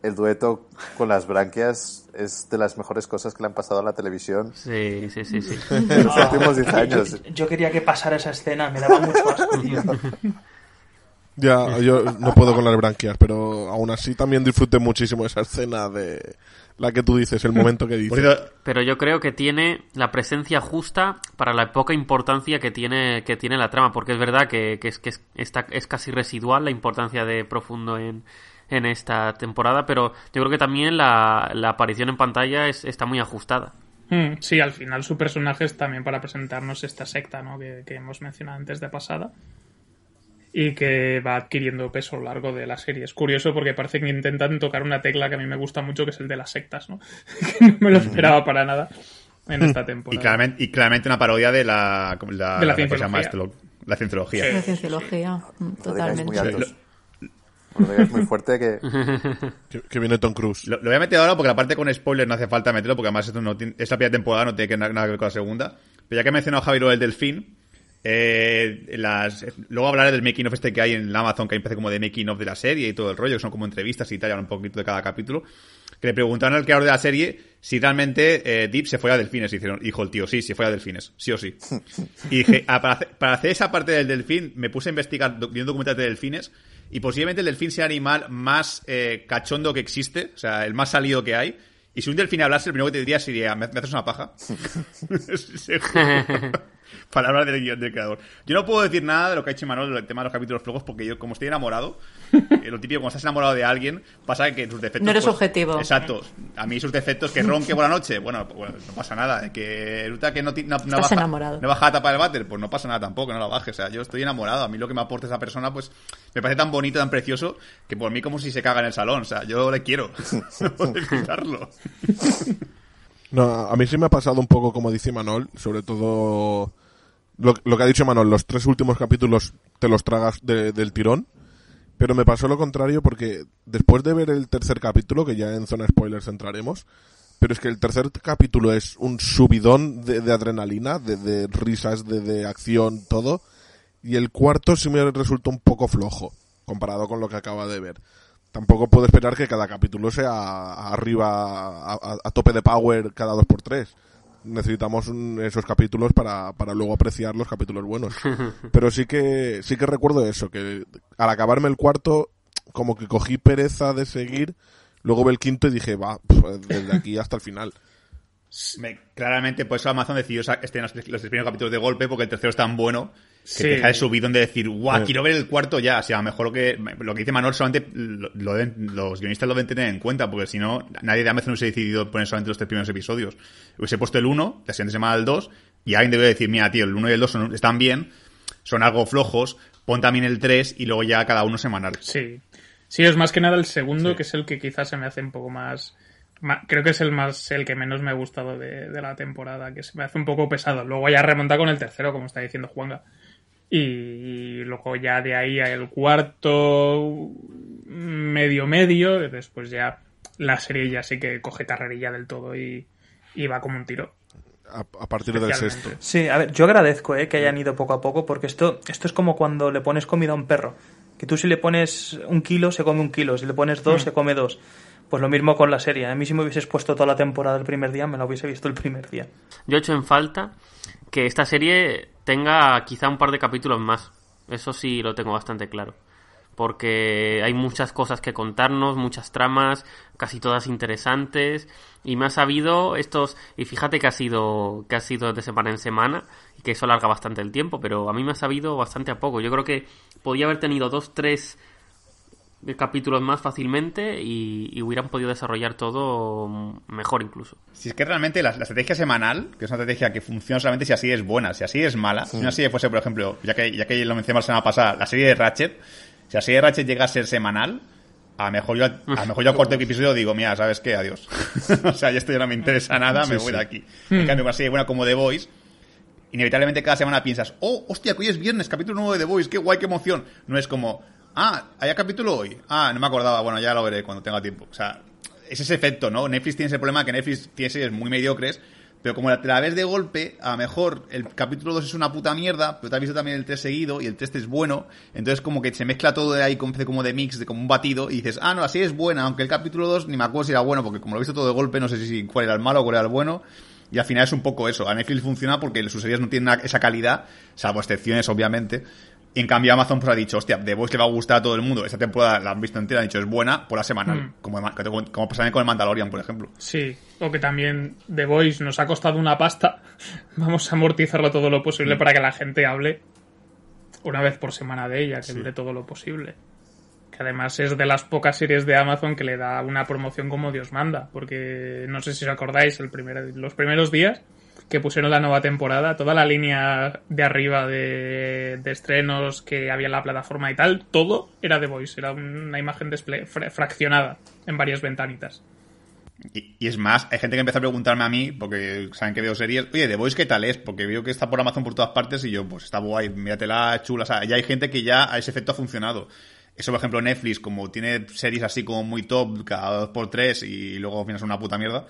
el dueto con las branquias es de las mejores cosas que le han pasado a la televisión. Sí, sí, sí, sí. <laughs> en los últimos 10 años. Yo, quería que pasara esa escena, me daba mucho asco, tío. <laughs> Ya, yo no puedo con las branquias, pero aún así también disfruté muchísimo esa escena de la que tú dices, el momento que dices. Pero yo creo que tiene la presencia justa para la poca importancia que tiene, que tiene la trama, porque es verdad que, es, que es, es casi residual la importancia de Profundo en, en esta temporada, pero yo creo que también la, la aparición en pantalla es, está muy ajustada. Hmm, sí, al final su personaje es también para presentarnos esta secta ¿no? que, que hemos mencionado antes de pasada y que va adquiriendo peso a lo largo de la serie. Es curioso porque parece que intentan tocar una tecla que a mí me gusta mucho, que es el de las sectas, ¿no? <laughs> que no me lo esperaba para nada en esta temporada. Y claramente, y claramente una parodia de la, la, De la ¿cómo se llama cienciología. Lo- la cienciología. La cienciología, mm, totalmente. digáis muy fuerte que... <laughs> Que, que viene Tom Cruise. Lo, lo voy a meter ahora porque la parte con spoilers no hace falta meterlo porque además esto no tiene, esta primera temporada no tiene que- nada, que ver con la segunda. Pero ya que he mencionado a Javier el delfín, eh, las, luego hablaré del making of este que hay en Amazon, que empecé como de making of de la serie y todo el rollo, que son como entrevistas y tal, un poquito de cada capítulo. Que le preguntaron al creador de la serie si realmente eh, Deep se fue a delfines. Y dijeron, dijo el tío, sí, se fue a delfines, sí o sí. <laughs> Y dije, ah, para, hacer, para hacer esa parte del delfín, me puse a investigar, do- viendo documentales de delfines, y posiblemente el delfín sea el animal más eh, cachondo que existe, o sea, el más salido que hay. Y si un delfín hablase, el primero que te diría sería, ¿me, me haces una paja? <laughs> <laughs> Palabras del guion del creador. Yo no puedo decir nada de lo que ha hecho Manuel del tema de los capítulos flojos porque yo, como estoy enamorado, <laughs> eh, lo típico, cuando estás enamorado de alguien, pasa que sus defectos... No eres pues, objetivo. Exacto. A mí sus defectos, que ronque por la noche, bueno, pues, bueno, no pasa nada. Que resulta que no, no, baja, enamorado. no baja la tapa del váter, pues no pasa nada tampoco, no la baje. O sea, yo estoy enamorado. A mí lo que me aporta esa persona, pues me parece tan bonito, tan precioso, que por mí como si se caga en el salón. O sea, yo le quiero. <laughs> no puedo <laughs> evitarlo. No, a mí sí me ha pasado un poco como dice Manol, sobre todo lo, que ha dicho Manol, los tres últimos capítulos te los tragas de- del tirón, pero me pasó lo contrario porque después de ver el tercer capítulo, que ya en zona spoilers entraremos, pero es que el tercer capítulo es un subidón de, de adrenalina, de, de risas, de, acción, todo, y el cuarto sí me resultó un poco flojo, comparado con lo que acaba de ver tampoco puedo esperar que cada capítulo sea arriba, a tope de power cada dos por tres. Necesitamos un- esos capítulos para, para luego apreciar los capítulos buenos. <laughs> Pero sí que, sí que recuerdo eso, que al acabarme el cuarto, como que cogí pereza de seguir, luego ve el quinto y dije, va, pf, desde aquí hasta el final. Me- claramente, por eso Amazon decidió este, los, los tres primeros capítulos de golpe, porque el tercero es tan bueno que Sí. te deja de subidón de decir, guau, Sí. quiero ver el cuarto ya. O sea, mejor lo que, lo que dice Manuel solamente lo, lo deben- los guionistas lo deben tener en cuenta, porque si no, nadie de Amazon hubiese decidido poner solamente los tres primeros episodios. Hubiese puesto el 1, la siguiente semana el 2, y alguien debe decir, mira, tío, el 1 y el 2 son- están bien, son algo flojos, pon también el 3 y luego ya cada uno semanal. Sí. Sí, es más que nada el segundo, que es el que quizás se me hace un poco más... Creo que es el más el que menos me ha gustado de, de la temporada, que se me hace un poco pesado. Luego ya remonta con el tercero, como está diciendo Juanga. Y luego ya de ahí al cuarto, medio medio, y después ya la serie ya sí que coge carrerilla del todo y, y va como un tiro. A, a partir del sexto. Sí, a ver, yo agradezco eh, que hayan ido poco a poco, porque esto, esto es como cuando le pones comida a un perro. Que tú si le pones un kilo, se come un kilo, si le pones dos, se come dos. Pues lo mismo con la serie. A mí si me hubieses puesto toda la temporada el primer día, me la hubiese visto el primer día. Yo he hecho en falta que esta serie tenga quizá un par de capítulos más. Eso sí lo tengo bastante claro. Porque hay muchas cosas que contarnos, muchas tramas, casi todas interesantes. Y me ha sabido estos. Y fíjate que ha sido. que ha sido de semana en semana. Y que eso alarga bastante el tiempo. Pero a mí me ha sabido bastante a poco. Yo creo que podía haber tenido dos, tres capítulos más fácilmente y, y hubieran podido desarrollar todo mejor incluso. Si es que realmente la, la estrategia semanal, que es una estrategia que funciona solamente si así es buena, si así es mala, si una serie fuese, por ejemplo, ya que, ya que lo mencionamos la semana pasada, la serie de Ratchet, si la serie de Ratchet llega a ser semanal, a lo mejor yo, a lo <laughs> mejor yo al cuarto episodio digo, mira, ¿sabes qué? Adiós. <laughs> o sea, ya esto ya no me interesa nada, me voy sí. de aquí. En cambio, una serie buena como The Voice, inevitablemente cada semana piensas, oh, hostia, que hoy es viernes, capítulo nuevo de The Voice, qué guay, qué emoción. No es como, ah, ¿hay capítulo hoy? Ah, no me acordaba, bueno, ya lo veré cuando tenga tiempo. O sea, es ese efecto, ¿no? Netflix tiene ese problema que Netflix tiene series muy mediocres, pero como te la ves de golpe, a lo mejor el capítulo 2 es una puta mierda, pero te has visto también el 3 seguido y el 3 es bueno, entonces como que se mezcla todo de ahí como, de mix, de como un batido, y dices, ah, no, así es buena, aunque el capítulo 2 ni me acuerdo si era bueno, porque como lo he visto todo de golpe, no sé si cuál era el malo o cuál era el bueno, y al final es un poco eso. A Netflix funciona porque sus series no tienen esa calidad, salvo excepciones, obviamente. Y en cambio Amazon pues ha dicho, hostia, The Voice le va a gustar a todo el mundo. Esta temporada la han visto entera, han dicho, es buena, por la semanal. Mm. Como, como, como con el Mandalorian, por ejemplo. Sí, o que también The Voice nos ha costado una pasta. <laughs> Vamos a amortizarlo todo lo posible para que la gente hable una vez por semana de ella, que dure todo lo posible. Que además es de las pocas series de Amazon que le da una promoción como Dios manda. Porque no sé si os acordáis, el primer, los primeros días que pusieron la nueva temporada, toda la línea de arriba de, estrenos que había en la plataforma y tal, todo era The Voice, era una imagen display, fra- fraccionada en varias ventanitas. Y, es más, hay gente que empieza a preguntarme a mí, porque saben que veo series, oye, The Voice, ¿qué tal es? Porque veo que está por Amazon por todas partes y yo, pues está guay, míratela, es chula. O sea, ya hay gente que ya a ese efecto ha funcionado. Eso, por ejemplo, Netflix, como tiene series así como muy top cada dos por tres y luego al final son una puta mierda,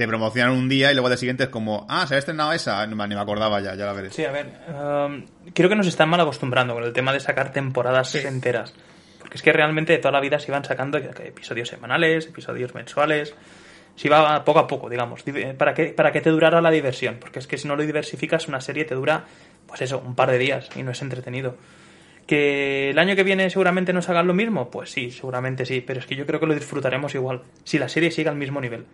te promocionan un día y luego al día siguiente es como, ah, se ha estrenado esa, ni me acordaba ya, ya la veré. Sí, a ver, um, creo que nos están mal acostumbrando con el tema de sacar temporadas Sí. enteras. Porque es que realmente de toda la vida se iban sacando que- que episodios semanales, episodios mensuales. Se iba poco a poco, digamos, div- para que, para que te durara la diversión. Porque es que si no lo diversificas, una serie te dura, pues eso, un par de días y no es entretenido. ¿Que el año que viene seguramente nos hagan lo mismo? Pues sí, seguramente sí, pero es que yo creo que lo disfrutaremos igual. Si la serie sigue al mismo nivel.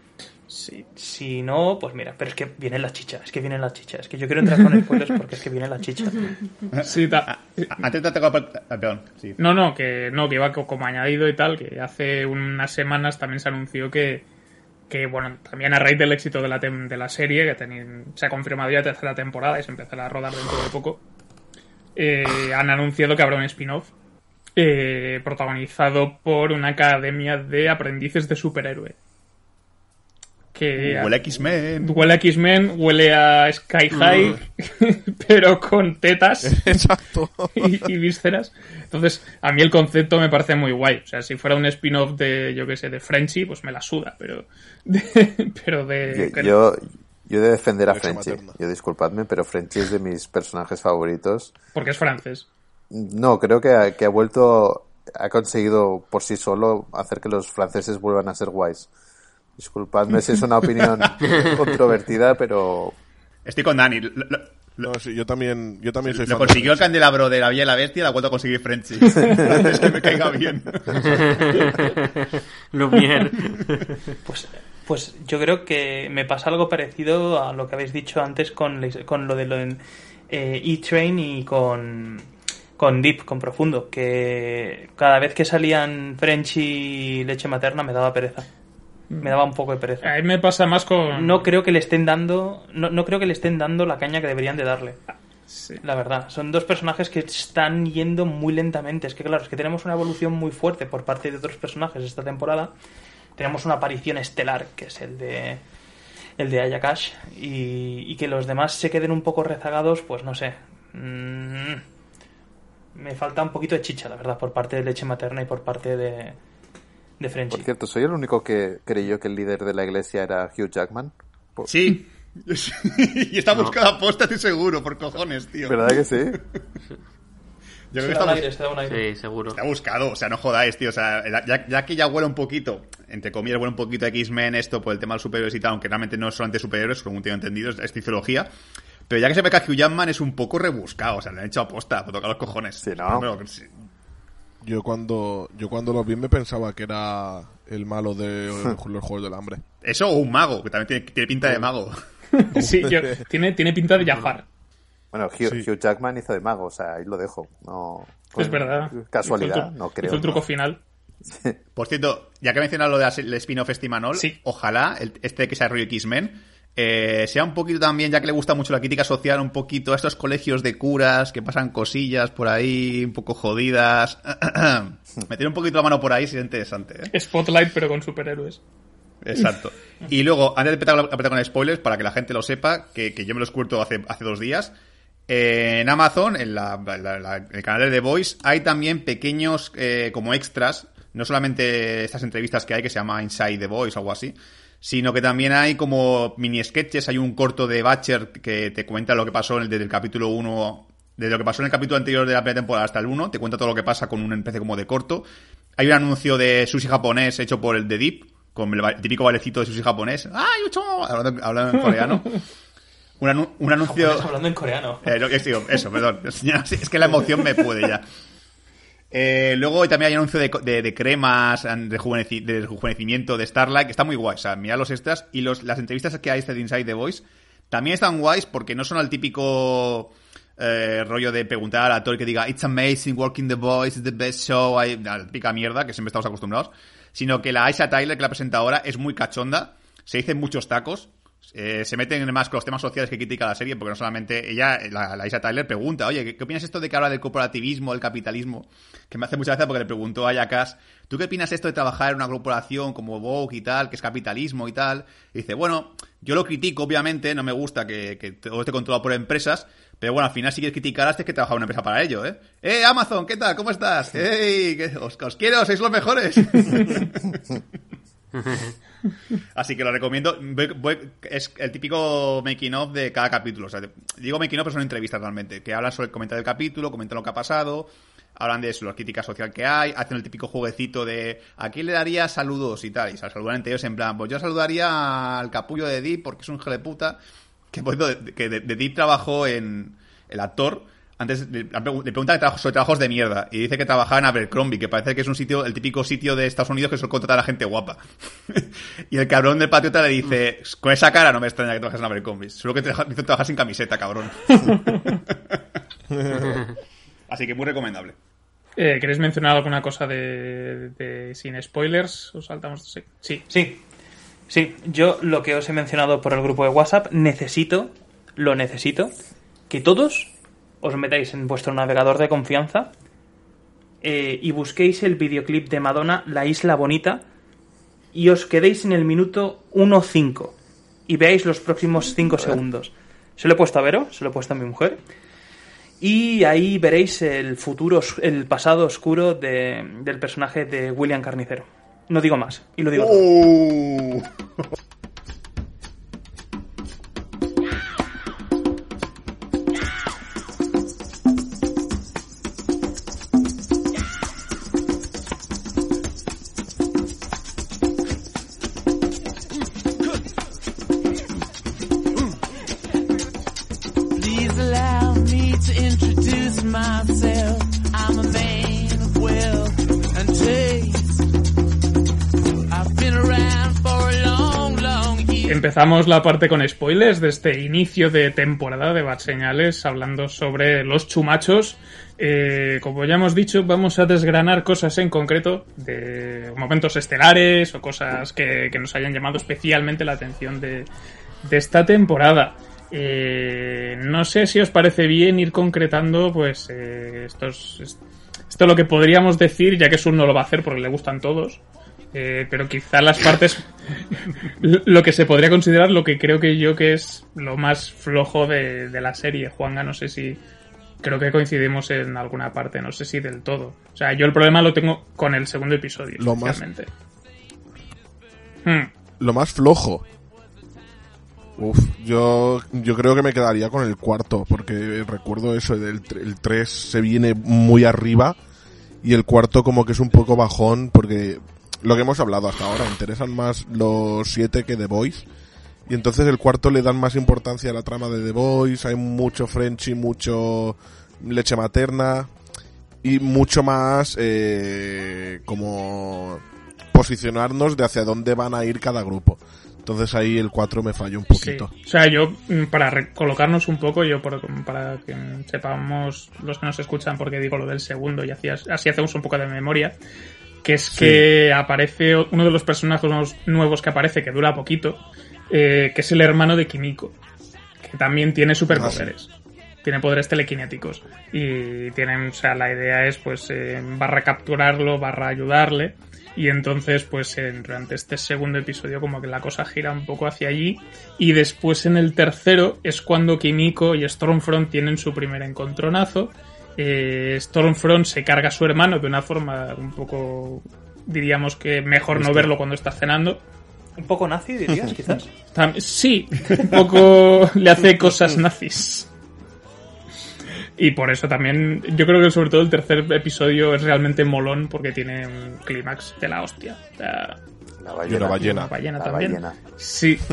Sí. Si no, pues mira, pero es que viene la chicha, es que viene la chicha. Es que yo quiero entrar con spoilers porque es que viene la chicha. <laughs> Sí, ta- A- Antes atacar, ah, perdón, sí. No, no, que no, que iba co- como añadido y tal, que hace unas semanas también se anunció que, que bueno, también a raíz del éxito de la, tem- de la serie, que teni- se ha confirmado ya tercera temporada y se empezará a rodar dentro de poco, eh, han anunciado que habrá un spin-off eh, protagonizado por una academia de aprendices de superhéroe. Que Huele a X-Men. huele a X-Men, huele a Sky High, <laughs> pero con tetas <laughs> Exacto. <laughs> y, y vísceras. Entonces, a mí el concepto me parece muy guay. O sea, si fuera un spin-off de, yo qué sé, de Frenchy, pues me la suda, pero de, pero de... Yo, yo, de defender a Frenchy. Yo disculpadme, pero Frenchy es de mis personajes favoritos. Porque es francés. No, creo que ha, que ha vuelto, ha conseguido por sí solo hacer que los franceses vuelvan a ser guays. Disculpadme si es una opinión <laughs> controvertida, pero Estoy con Dani. Lo, lo- lo- No, sí, yo también, yo también soy lo fan de consiguió el candelabro de la Vía y la Bestia, la ha vuelto a conseguir Frenchy. es <laughs> que me caiga bien. <laughs> Lumière. Pues, pues yo creo que me pasa algo parecido a lo que habéis dicho antes con, la- con lo de lo en eh, E-Train y con, con Deep, con Profundo, que cada vez que salían French y leche materna me daba pereza. Me daba un poco de pereza. A mí me pasa más con... No creo que le estén dando, no, no creo que le estén dando la caña que deberían de darle. Sí. La verdad, son dos personajes que están yendo muy lentamente. Es que claro, es que tenemos una evolución muy fuerte por parte de otros personajes esta temporada. Tenemos una aparición estelar, que es el de el de Ayakash, y, y que los demás se queden un poco rezagados, pues no sé. Mm, me falta un poquito de chicha, la verdad, por parte de leche materna y por parte de, de Frenchy. por cierto, soy el único que creyó que el líder de la iglesia era Hugh Jackman. Por- Sí. <laughs> y está buscando aposta, estoy seguro, por cojones, tío. ¿Verdad que sí? Yo creo Se que está, aire, un aire. Sí, seguro. está buscado, o sea, no jodáis, tío. O sea, ya, ya que ya huele un poquito, entre comillas, huele un poquito a X-Men esto por el tema de los superhéroes y tal, aunque realmente no es solamente superhéroes, como tengo entendido, es, es. Pero ya que se ve que a Hugh Jackman es un poco rebuscado, o sea, le han hecho aposta, por tocar los cojones. Sí, ¿no? Pero. Yo cuando, yo cuando lo vi me pensaba que era el malo de <laughs> los Juegos del Hambre. Eso o un mago, que también tiene, tiene pinta de mago. <laughs> Sí, yo- tiene, tiene pinta de Jafar. Bueno, Hugh, Sí. Hugh Jackman hizo de mago, o sea, ahí lo dejo. No, Es verdad. Casualidad, no creo. hizo el truco ¿no? final. <laughs> Por cierto, ya que mencionas lo del spin-off Estimanol, Sí. ojalá el- este que sea rollo X-Men eh, sea un poquito también, ya que le gusta mucho la crítica social, un poquito a estos colegios de curas que pasan cosillas por ahí, un poco jodidas. <clears throat> Meter un poquito la mano por ahí sería interesante, ¿eh? Spotlight, pero con superhéroes. Exacto. <laughs> Y luego, antes de empezar, con spoilers, para que la gente lo sepa, que, que yo me los curto hace, hace dos días, eh, en Amazon, en la, la- la- el canal de The Voice, hay también pequeños eh, como extras, no solamente estas entrevistas que hay, que se llama Inside The Voice o algo así, sino que también hay como mini sketches, hay un corto de Batcher que te cuenta lo que pasó en el, desde el capítulo 1, desde lo que pasó en el capítulo anterior de la primera temporada hasta el 1, te cuenta todo lo que pasa con una especie como de corto. Hay un anuncio de sushi japonés hecho por el de Deep, con el típico bailecito de sushi japonés. ¡Ah, yucho! Hablando, hablando en coreano. <laughs> Un, anu- un anuncio... Japonés hablando en coreano. Eh, digo, eso, perdón. <laughs> Es que la emoción me puede ya. Eh, luego también hay anuncio de, de- de cremas de, rejuveneci- de rejuvenecimiento de Starlight, que está muy guay. O sea, mirad los extras y las entrevistas que hay este de Inside the Voice también están guays porque no son al típico eh, rollo de preguntar al actor que diga It's amazing working the voice, it's the best show, hay, la típica mierda que siempre estamos acostumbrados, sino que la Aisha Tyler, que la presenta ahora, es muy cachonda, se dicen muchos tacos, eh, se meten más con los temas sociales que critica la serie, porque no solamente ella, la, la Isa Tyler, pregunta, oye, ¿qué, ¿qué, opinas esto de que habla del corporativismo, del capitalismo? Que me hace mucha gracia porque le preguntó a Yakas, ¿tú qué opinas esto de trabajar en una corporación como Vogue y tal, que es capitalismo y tal? Y dice, bueno, yo lo critico, obviamente, no me gusta que, que todo esté controlado por empresas, pero bueno, al final si quieres criticar, has que trabajar en una empresa para ello, ¿eh? ¡Eh, Amazon! ¿Qué tal? ¿Cómo estás? <laughs> ¡Ey! Os, os quiero! ¡Sois los mejores! <laughs> <laughs> Así que lo recomiendo. es el típico making of de cada capítulo. O sea, digo making of, pero son entrevistas realmente. Que hablan sobre el comentario del capítulo, comentan lo que ha pasado, hablan de eso, la crítica social que hay, hacen el típico jueguecito de ¿a quién le daría saludos y tal? Y se saludan entre ellos en plan, pues yo saludaría al capullo de Deep porque es un hijo de puta. Que, que de, de Deep trabajó en el actor antes le, le pregunta sobre trabajos de mierda y dice que trabajaba en Abercrombie, que parece que es un sitio, el típico sitio de Estados Unidos que suele contratar a gente guapa. <laughs> y el cabrón del patriota le dice, con esa cara no me extraña que trabajes en Abercrombie, solo que trabajas, trabajar sin camiseta, cabrón. <laughs> Así que muy recomendable. Eh, ¿Queréis mencionar alguna cosa de, de sin spoilers? ¿O saltamos? Sí. sí. Sí. Sí, yo lo que os he mencionado por el grupo de WhatsApp, necesito, lo necesito, que todos os metáis en vuestro navegador de confianza eh, y busquéis el videoclip de Madonna, La Isla Bonita, y os quedéis en el minuto 1.5 y veáis los próximos 5 segundos. Se lo he puesto a Vero, se lo he puesto a mi mujer. Y ahí veréis el futuro, el pasado oscuro de, del personaje de William Carnicero. No digo más, y lo digo uh. todo. Empezamos la parte con spoilers de este inicio de temporada de Bad Señales, hablando sobre los chumachos. Eh, como ya hemos dicho, vamos a desgranar cosas en concreto de momentos estelares o cosas que, nos hayan llamado especialmente la atención de, de esta temporada. Eh, no sé si os parece bien ir concretando, pues, eh, estos, esto es lo que podríamos decir, ya que Sun no lo va a hacer porque le gustan todos. Eh, pero quizá las partes <laughs> lo que se podría considerar lo que creo que yo que es lo más flojo de, de, la serie Juanga no sé si creo que coincidimos en alguna parte no sé si del todo. O sea yo el problema lo tengo con el segundo episodio lo más hmm. lo más flojo. Uf, yo, yo creo que me quedaría con el cuarto, porque recuerdo eso, el, el 3 se viene muy arriba y el cuarto como que es un poco bajón, porque lo que hemos hablado hasta ahora, interesan más los siete que The Voice. Y entonces el cuarto le dan más importancia a la trama de The Voice, hay mucho Frenchy, mucho leche materna y mucho más eh, como posicionarnos de hacia dónde van a ir cada grupo. Entonces ahí el 4 me falló un poquito. Sí. O sea, yo, mm, para colocarnos un poco, yo por, para que sepamos los que nos escuchan, porque digo lo del segundo y así, así hacemos un poco de memoria, que es sí. que aparece uno de los personajes nuevos que aparece, que dura poquito, eh, que es el hermano de Kimiko, que también tiene superpoderes. Ah, sí. Tiene poderes telequinéticos. Y tienen, o sea, la idea es, pues, eh, barra capturarlo, barra ayudarle. Y entonces, pues, en, durante este segundo episodio, como que la cosa gira un poco hacia allí. Y después, en el tercero, es cuando Kimiko y Stormfront tienen su primer encontronazo eh, Stormfront se carga a su hermano de una forma un poco, diríamos que mejor no verlo cuando está cenando. Un poco nazi, dirías, <laughs> quizás. Sí, un poco <laughs> le hace cosas nazis. Y por eso también, yo creo que sobre todo el tercer episodio es realmente molón porque tiene un clímax de la hostia. La ballena. Y una ballena. La ballena la también. Ballena. Sí. <laughs>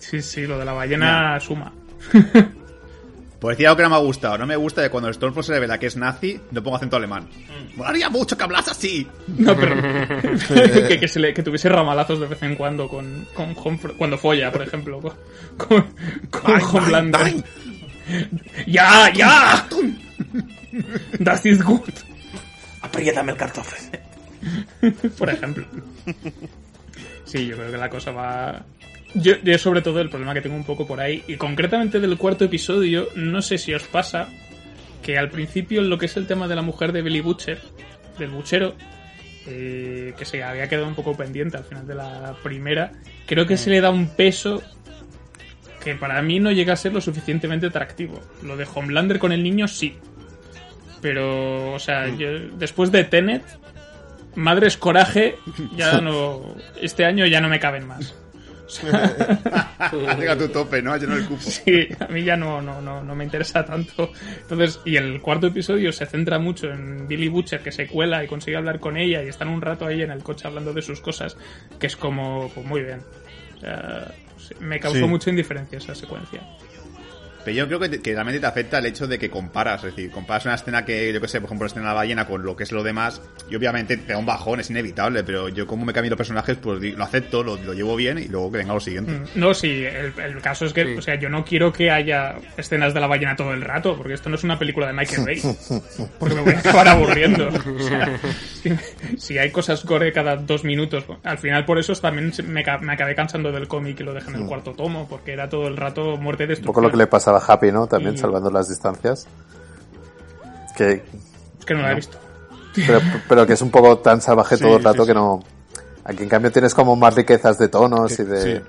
Sí, sí, lo de la ballena no. suma. Pues decía algo que no me ha gustado. No me gusta de cuando el Stormfront se revela que es nazi, le pongo acento alemán. Mm. Molaría mucho que hablas así. No, pero <laughs> que, que, se le, que, tuviese ramalazos de vez en cuando con, con Homefront, cuando folla, por ejemplo, con, con, con Homelander. ¡Ya, ya! Das ist gut. Apriétame el cartofe. <laughs> por ejemplo. Sí, yo creo que la cosa va Yo, yo sobre todo el problema que tengo un poco por ahí, y concretamente del cuarto episodio, no sé si os pasa que al principio lo que es el tema de la mujer de Billy Butcher, del buchero, eh, que se había quedado un poco pendiente al final de la primera, creo que se le da un peso que para mí no llega a ser lo suficientemente atractivo. Lo de Homelander con el niño sí. Pero, o sea, yo, después de Tenet, Madres Coraje, ya <laughs> no. Este año ya no me caben más. <laughs> Llega tu tope, ¿no? Ha llenado el cupo. Sí, a mí ya no, no, no, no me interesa tanto. Entonces, y el cuarto episodio se centra mucho en Billy Butcher que se cuela y consigue hablar con ella y están un rato ahí en el coche hablando de sus cosas, que es como, pues muy bien. O sea, me causó Sí. mucha indiferencia esa secuencia. Pero yo creo que, te- que realmente te afecta el hecho de que comparas. Es decir, comparas una escena que, yo que sé, por ejemplo, la escena de la ballena con lo que es lo demás. Y obviamente te da un bajón, es inevitable. Pero yo, como me cambian los personajes, pues lo acepto, lo, lo llevo bien y luego que venga lo siguiente. Mm, No, sí, el, el caso es que, Sí. o sea, yo no quiero que haya escenas de la ballena todo el rato, porque esto no es una película de Michael Bay. <laughs> Porque me voy a acabar aburriendo. O sea, si, si hay cosas gore cada dos minutos, al final por eso también me, me acabé cansando del cómic y lo dejé en el cuarto tomo, porque era todo el rato muerte y Un destrucción. poco lo que le pasaba Happy, ¿no? También Y- salvando las distancias. Que, Es que no la he visto. pero, pero que es un poco tan salvaje Sí, todo el rato sí, que no. Aquí en cambio tienes como más riquezas de tonos y de.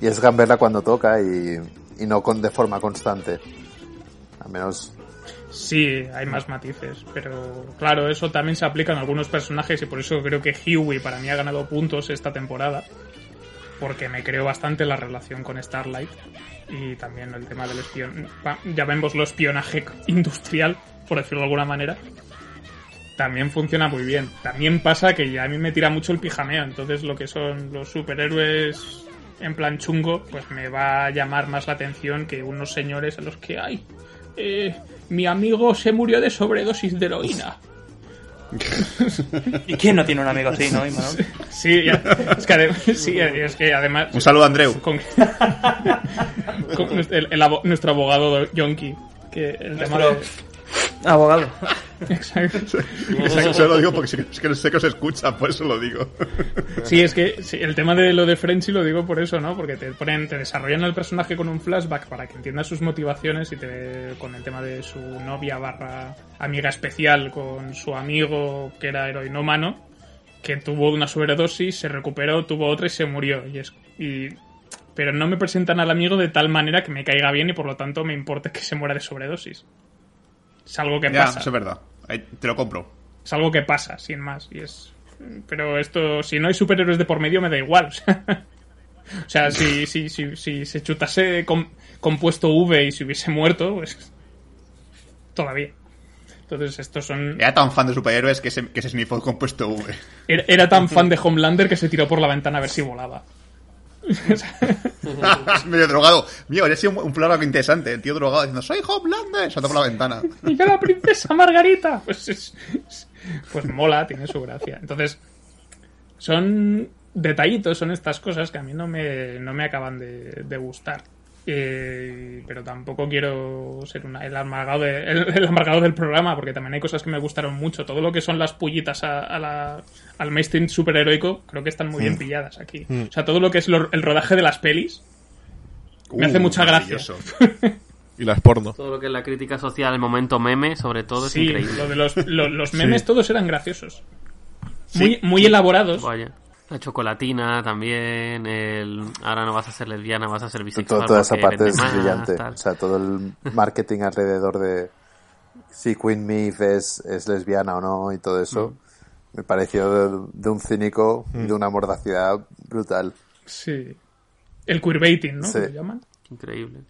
Y es gamberla cuando toca y, y no con, de forma constante. Al menos. Sí, hay más matices, pero claro, eso también se aplica en algunos personajes y por eso creo que Huey para mí ha ganado puntos esta temporada, porque me creo bastante la relación con Starlight y también el tema del espion... llamémoslo espionaje industrial, por decirlo de alguna manera. También funciona muy bien. También pasa que ya a mí me tira mucho el pijameo, entonces lo que son los superhéroes en plan chungo, pues me va a llamar más la atención que unos señores a los que hay. Eh, mi amigo se murió de sobredosis de heroína. <laughs> ¿Y quién no tiene un amigo así, no, Imanol? Sí, ya- es que, ade- <laughs> sí, es que además. Un saludo a Andreu. Con, <laughs> con el, el abo- nuestro abogado Yonki. Que el tema de. Abogado. Exacto. Exacto, se lo digo porque sé que, es que sé que os escucha, por eso lo digo. Sí, es que sí, el tema de lo de Frenchy lo digo por eso, ¿no? Porque te ponen, te desarrollan al personaje con un flashback para que entiendas sus motivaciones y te con el tema de su novia barra amiga especial con su amigo que era heroinómano, que tuvo una sobredosis, se recuperó, tuvo otra y se murió. Y es, y, pero no me presentan al amigo de tal manera que me caiga bien y por lo tanto me importe que se muera de sobredosis. Es algo que Ya, pasa. eso es verdad. Ahí Te lo compro. Es algo que pasa, sin más. Y es. Pero esto, si no hay superhéroes de por medio, me da igual. <laughs> O sea, si, si, si, si se chutase com- compuesto V y se hubiese muerto, pues. Todavía. Entonces, estos son. Era tan fan de superhéroes que se, que se snifó el compuesto V. Era, era tan fan de Homelander que se tiró por la ventana a ver si volaba. <laughs> Medio drogado. Mío, habría sido un, plano interesante. El tío drogado diciendo, soy Homelander. Saltó por la ventana. <laughs> ¡Y yo la princesa Margarita! Pues, es- es- pues mola, tiene su gracia. Entonces, son detallitos, son estas cosas que a mí no me, no me acaban de gustar. Eh, pero tampoco quiero ser una- el, amargado de- el, el amargado del programa, porque también hay cosas que me gustaron mucho. Todo lo que son las pullitas a, a la- al mainstream superheroico, creo que están muy bien pilladas aquí. O sea, todo lo que es lo- el rodaje de las pelis, Me hace mucha gracia. Uh. Y las porno. Todo lo que es la crítica social, el momento meme, sobre todo, es sí, increíble. lo de los, lo- los <laughs> memes Sí. todos eran graciosos. Sí, Muy, muy elaborados. Vaya. La chocolatina también, el ahora no vas a ser lesbiana, vas a ser bisexual. Todo- toda esa parte es más, brillante. tal. O sea, todo el marketing alrededor de si Queen Maeve es, es lesbiana o no y todo eso me pareció de, de un cínico, de una mordacidad brutal. Sí. El queerbaiting, ¿no? Sí. Lo llaman. Increíble.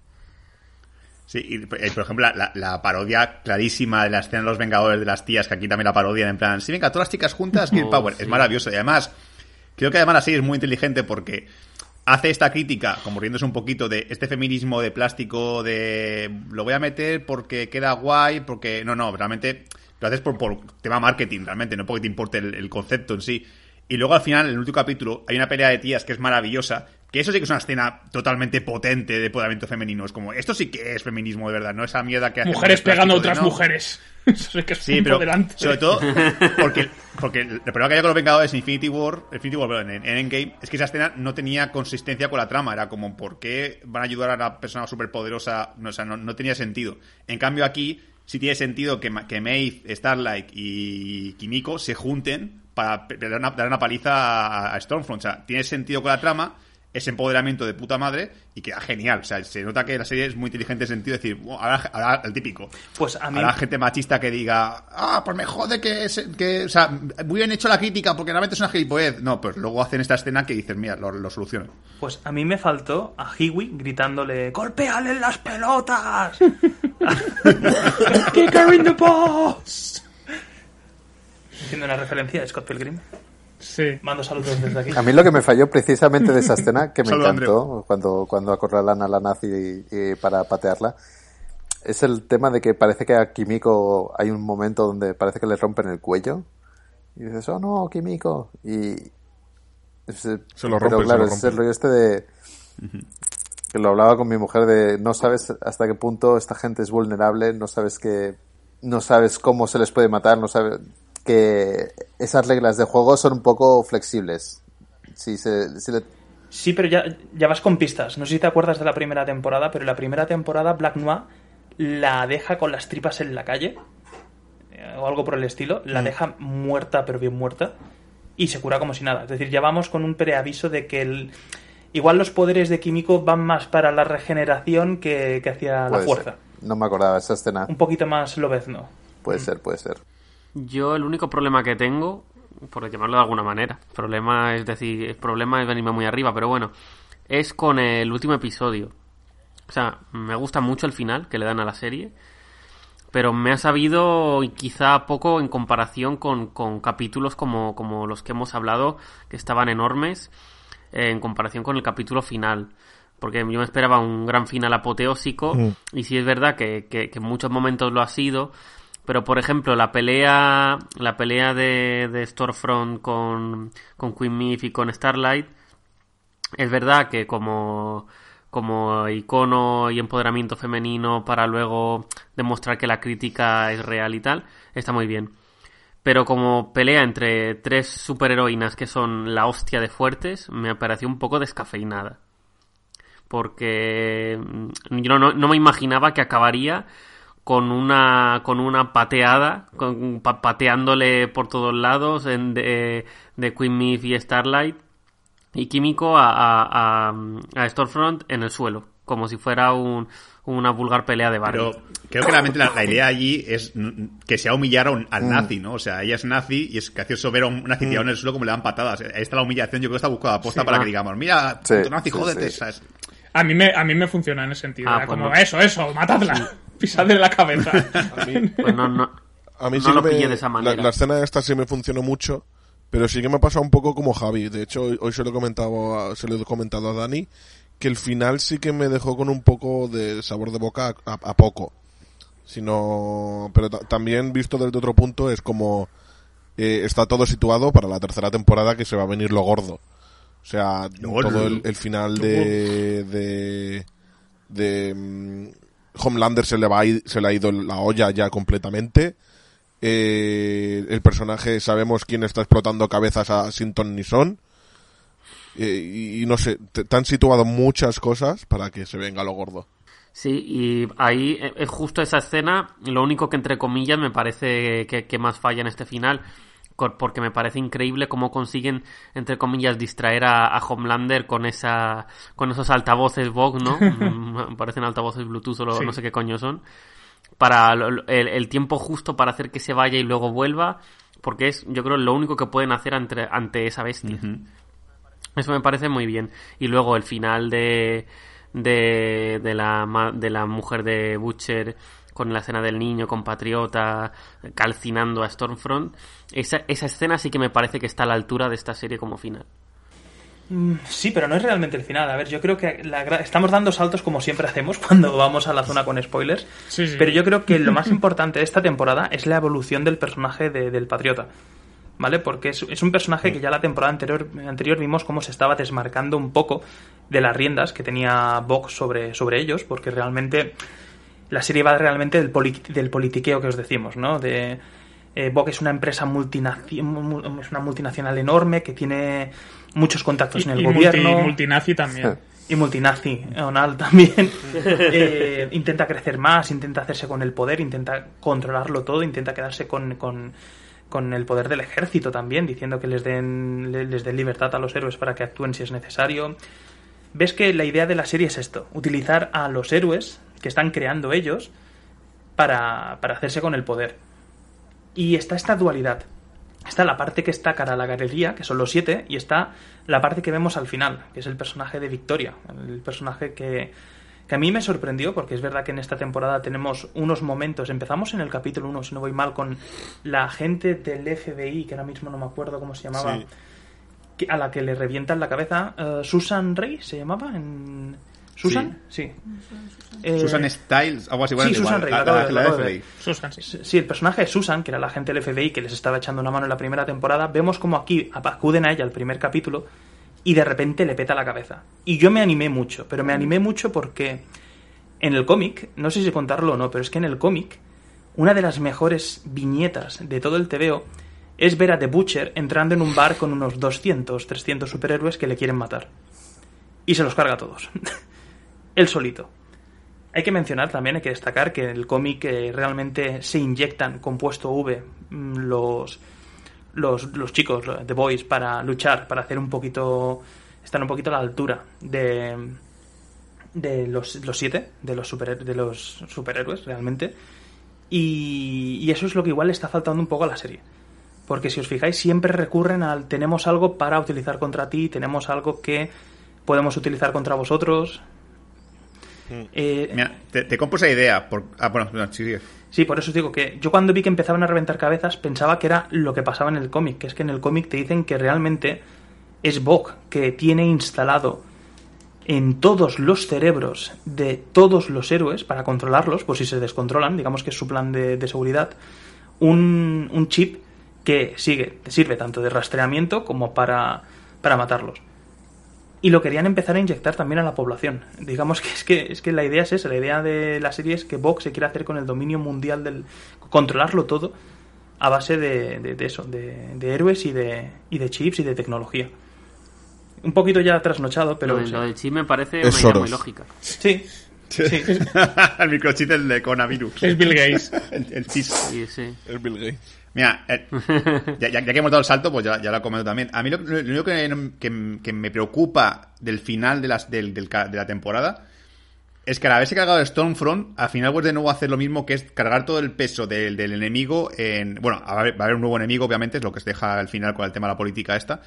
Sí, y, eh, por ejemplo, la, la- la parodia clarísima de la escena de los Vengadores de las tías, que aquí también la parodian en plan, sí, venga, todas las chicas juntas, Girl Oh, Power. sí. Es maravilloso. Y además, creo que además serie es muy inteligente porque hace esta crítica, como riéndose un poquito de este feminismo de plástico, de lo voy a meter porque queda guay, porque. No, no, realmente lo haces por, tema marketing, realmente, no porque te importe el concepto en sí. Y luego al final, en el último capítulo, hay una pelea de tías que es maravillosa, Que eso sí que es una escena totalmente potente de empoderamiento femenino. Es como, esto sí que es feminismo de verdad, no esa mierda que hacen Mujeres pegando a de, otras no. mujeres. <laughs> Eso sí que es Sí, pero sobre todo porque, porque el problema que hay con los Vengadores en Infinity War, Infinity War, perdón, en, en Endgame, es que esa escena no tenía consistencia con la trama. Era como, ¿por qué van a ayudar a una persona superpoderosa? No, o sea, no, no tenía sentido. En cambio aquí sí tiene sentido que, que Maeve, Starlight y Kimiko se junten para dar una, dar una paliza a, a Stormfront. O sea, tiene sentido con la trama, ese empoderamiento de puta madre y queda genial. O sea, se nota que la serie es muy inteligente en sentido de decir, "Buah, ahora, ahora el típico. Pues a mí... Habrá gente machista que diga, ah, pues me jode que, se- que o sea, muy bien hecho la crítica porque realmente es una gilipollez. No, pues luego hacen esta escena que dicen, mira, lo, lo solucionan. Pues a mí me faltó a Hiwi gritándole ¡Golpéale en las pelotas! ¡Kick her in the balls! Haciendo una referencia a Scott Pilgrim. Sí. Mando saludos desde aquí. A mí lo que me falló precisamente de esa escena, que me <laughs> encantó, cuando, cuando acorralan a la nazi y, y para patearla, es el tema de que parece que a Kimiko hay un momento donde parece que le rompen el cuello. Y dices, oh no, Kimiko. Y. Se lo pero rompen, se claro, es el rollo este de. Que lo hablaba con mi mujer de no sabes hasta qué punto esta gente es vulnerable, no sabes que. No sabes cómo se les puede matar, no sabes que esas reglas de juego son un poco flexibles. Si se, si le- Sí, pero ya, ya vas con pistas. No sé si te acuerdas de la primera temporada, pero la primera temporada Black Noir la deja con las tripas en la calle eh, o algo por el estilo. La deja muerta, pero bien muerta. Y se cura como si nada. Es decir, ya vamos con un preaviso de que el... igual los poderes de Químico van más para la regeneración que, que hacia la fuerza. ser. No me acordaba esa escena. Un poquito más lobezno. Puede ser, puede ser. Yo el único problema que tengo, por llamarlo de alguna manera, problema es decir, el problema es venirme muy arriba, pero bueno, es con el último episodio. O sea, me gusta mucho el final que le dan a la serie, pero me ha sabido quizá poco en comparación con, con capítulos como, como los que hemos hablado, que estaban enormes, eh, en comparación con el capítulo final. Porque yo me esperaba un gran final apoteósico, y sí es verdad que, que- que en muchos momentos lo ha sido, pero por ejemplo, la pelea, la pelea de, de Storefront con, con Queen Myth y con Starlight, es verdad que como, como icono y empoderamiento femenino para luego demostrar que la crítica es real y tal, está muy bien. Pero como pelea entre tres superheroínas que son la hostia de fuertes, me pareció un poco descafeinada. Porque mm, yo no, no me imaginaba que acabaría con una con una pateada, con, pa- pateándole por todos lados en, de, de Queen Myth y Starlight y Químico a, a, a, a Storefront en el suelo, como si fuera un, una vulgar pelea de barrio. Pero creo que realmente la, la idea allí es mm, que sea humillar a un- al nazi, ¿no? O sea, ella es nazi y es gracioso ver a un nazi tirado en el suelo como le dan patadas. Ahí está la humillación, yo creo que está buscada aposta Sí, para ah. que digamos, mira, Sí, nazi, sí, jódete, sí. ¿sabes? A mí me, a mí me funciona en ese sentido. Ah, Era pues como, no. eso, eso, matadla. <laughs> Pisadle la cabeza. <laughs> Pues no, no, A mí no sí lo que me- pillé de esa la- manera. La, escena esta sí me funcionó mucho, pero sí que me ha pasado un poco como Javi. De hecho, hoy, hoy se lo he comentado, a- se lo he comentado a Dani, que el final sí que me dejó con un poco de sabor de boca a, a poco. Sino, pero ta- también visto desde otro punto es como eh, está todo situado para la tercera temporada que se va a venir lo gordo. O sea, todo el, el final de de, de mm, Homelander se le va a ir- se le ha ido la olla ya completamente. Eh, el personaje sabemos quién está explotando cabezas a Sinton ni son. Eh, y, y no sé, te, te han situado muchas cosas para que se venga lo gordo. Sí, y ahí eh, es justo esa escena, lo único que entre comillas me parece que, que más falla en este final, porque me parece increíble cómo consiguen, entre comillas, distraer a, a Homelander con esa con esos altavoces Vogue, ¿no? <laughs> Mm, Parecen altavoces Bluetooth o Sí. no sé qué coño son. Para el, el tiempo justo para hacer que se vaya y luego vuelva, porque es, yo creo, lo único que pueden hacer ante, ante esa bestia. Eso me parece muy bien. Y luego el final de, de, de, la, de la mujer de Butcher con la escena del niño compatriota calcinando a Stormfront. Esa, esa escena sí que me parece que está a la altura de esta serie como final. Mm, Sí, pero no es realmente el final. A ver, yo creo que la gra- estamos dando saltos como siempre hacemos <laughs> cuando vamos a la zona con spoilers. Sí, sí. Pero yo creo que lo más <laughs> importante de esta temporada es la evolución del personaje de- del patriota. ¿vale? Porque es, es un personaje que ya la temporada anterior, anterior vimos cómo se estaba desmarcando un poco de las riendas que tenía Vox sobre, sobre ellos, porque realmente la serie va realmente del, poli- del politiqueo que os decimos, ¿no? De, eh, Vogue es una empresa multinaci- mu- es una multinacional enorme que tiene muchos contactos en el y gobierno. multi- multinazi también. Y multinazi, Onal también. <laughs> Eh, intenta crecer más, intenta hacerse con el poder, intenta controlarlo todo, intenta quedarse con, con, con el poder del ejército también, diciendo que les den, le- les den libertad a los héroes para que actúen si es necesario. Ves que la idea de la serie es esto, utilizar a los héroes que están creando ellos para, para hacerse con el poder. Y está esta dualidad. Está la parte que está cara a la galería, que son los siete, y está la parte que vemos al final, que es el personaje de Victoria, el personaje que, que a mí me sorprendió, porque es verdad que en esta temporada tenemos unos momentos, empezamos en el capítulo 1, si no voy mal, con la gente del FBI, que ahora mismo no me acuerdo cómo se llamaba, Sí. A la que le revientan la cabeza, eh, Susan Rey se llamaba en... ¿Susan? Sí. Eh, Susan Styles, algo así. Bueno, sí, igual, Susan Rey, la, la FBI. Susan, sí. Sí, el personaje de Susan, que era la agente del FBI que les estaba echando una mano en la primera temporada, vemos como aquí acuden a ella al primer capítulo y de repente le peta la cabeza. Y yo me animé mucho, pero me animé mucho porque en el cómic, no sé si contarlo o no, pero es que en el cómic, una de las mejores viñetas de todo el TVO es ver a The Butcher entrando en un bar con unos 200, 300 superhéroes que le quieren matar. Y se los carga a todos. <laughs> Él solito. Hay que mencionar también, hay que destacar que en el cómic eh, realmente se inyectan compuesto V mm, los, los, los chicos, The Boys, para luchar, para hacer un poquito. Están un poquito a la altura de. de los, los siete, de los, super, de los superhéroes, realmente. Y, y eso es lo que igual le está faltando un poco a la serie. Porque si os fijáis, siempre recurren al tenemos algo para utilizar contra ti, tenemos algo que podemos utilizar contra vosotros. Eh, Mira, te, te compro esa idea. Por... Ah, bueno, no, sí, por eso os digo que yo cuando vi que empezaban a reventar cabezas pensaba que era lo que pasaba en el cómic, que es que en el cómic te dicen que realmente es Bok que tiene instalado en todos los cerebros de todos los héroes para controlarlos, por si se descontrolan, digamos que es su plan de, de seguridad, un, un chip que sigue, sirve tanto de rastreamiento como para, para matarlos. Y lo querían empezar a inyectar también a la población. Digamos que es que, es que la idea es esa, la idea de la serie es que Vox se quiere hacer con el dominio mundial del... controlarlo todo a base de, de- de eso, de, de héroes y de, y de chips y de tecnología. Un poquito ya trasnochado, pero... lo, del chip me parece Es una idea muy lógica. Sí, sí. <laughs> el microchip del de coronavirus. Es Bill Gates. <laughs> el, el chis. Sí, sí. Es Bill Gates. Mira, eh, <laughs> ya, que hemos dado el salto, pues ya, ya lo comento también. A mí lo, lo único que, que- que me preocupa del final de, las, del- del ca- de la temporada es que al haberse cargado el Stormfront, al final vuelve de nuevo a hacer lo mismo que es cargar todo el peso del, del enemigo en... Bueno, va a, haber, un nuevo enemigo, obviamente, es lo que se deja al final con el tema de la política esta.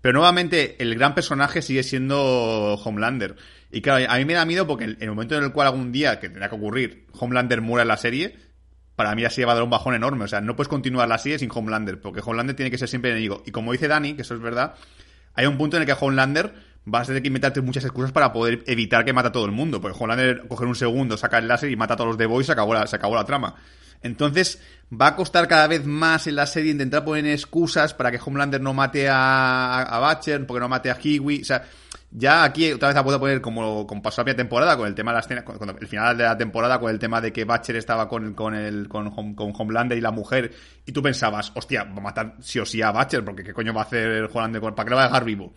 Pero nuevamente, el gran personaje sigue siendo Homelander. Y claro, a mí me da miedo porque en el momento en el cual algún día, que tendrá que ocurrir, Homelander muera en la serie, para mí así va a dar un bajón enorme. O sea, no puedes continuar la serie sin Homelander, porque Homelander tiene que ser siempre enemigo. Y como dice Dani, que eso es verdad, hay un punto en el que Homelander vas a tener que inventarte muchas excusas para poder evitar que mata a todo el mundo. Porque Homelander coger un segundo, saca el láser y mata a todos los de Boys, se acabó la, se acabó la trama. Entonces, va a costar cada vez más en la serie intentar poner excusas para que Homelander no mate a, a Batcher, porque no mate a Hiwi. O sea, ya aquí otra vez ha podido poner como, como pasó la temporada con el tema de la escena, con, con el final de la temporada con el tema de que Batcher estaba con, con el con, con Homelander y la mujer y tú pensabas, hostia, va a matar sí o sí a Batcher porque qué coño va a hacer el Homelander con, para que lo va a dejar vivo.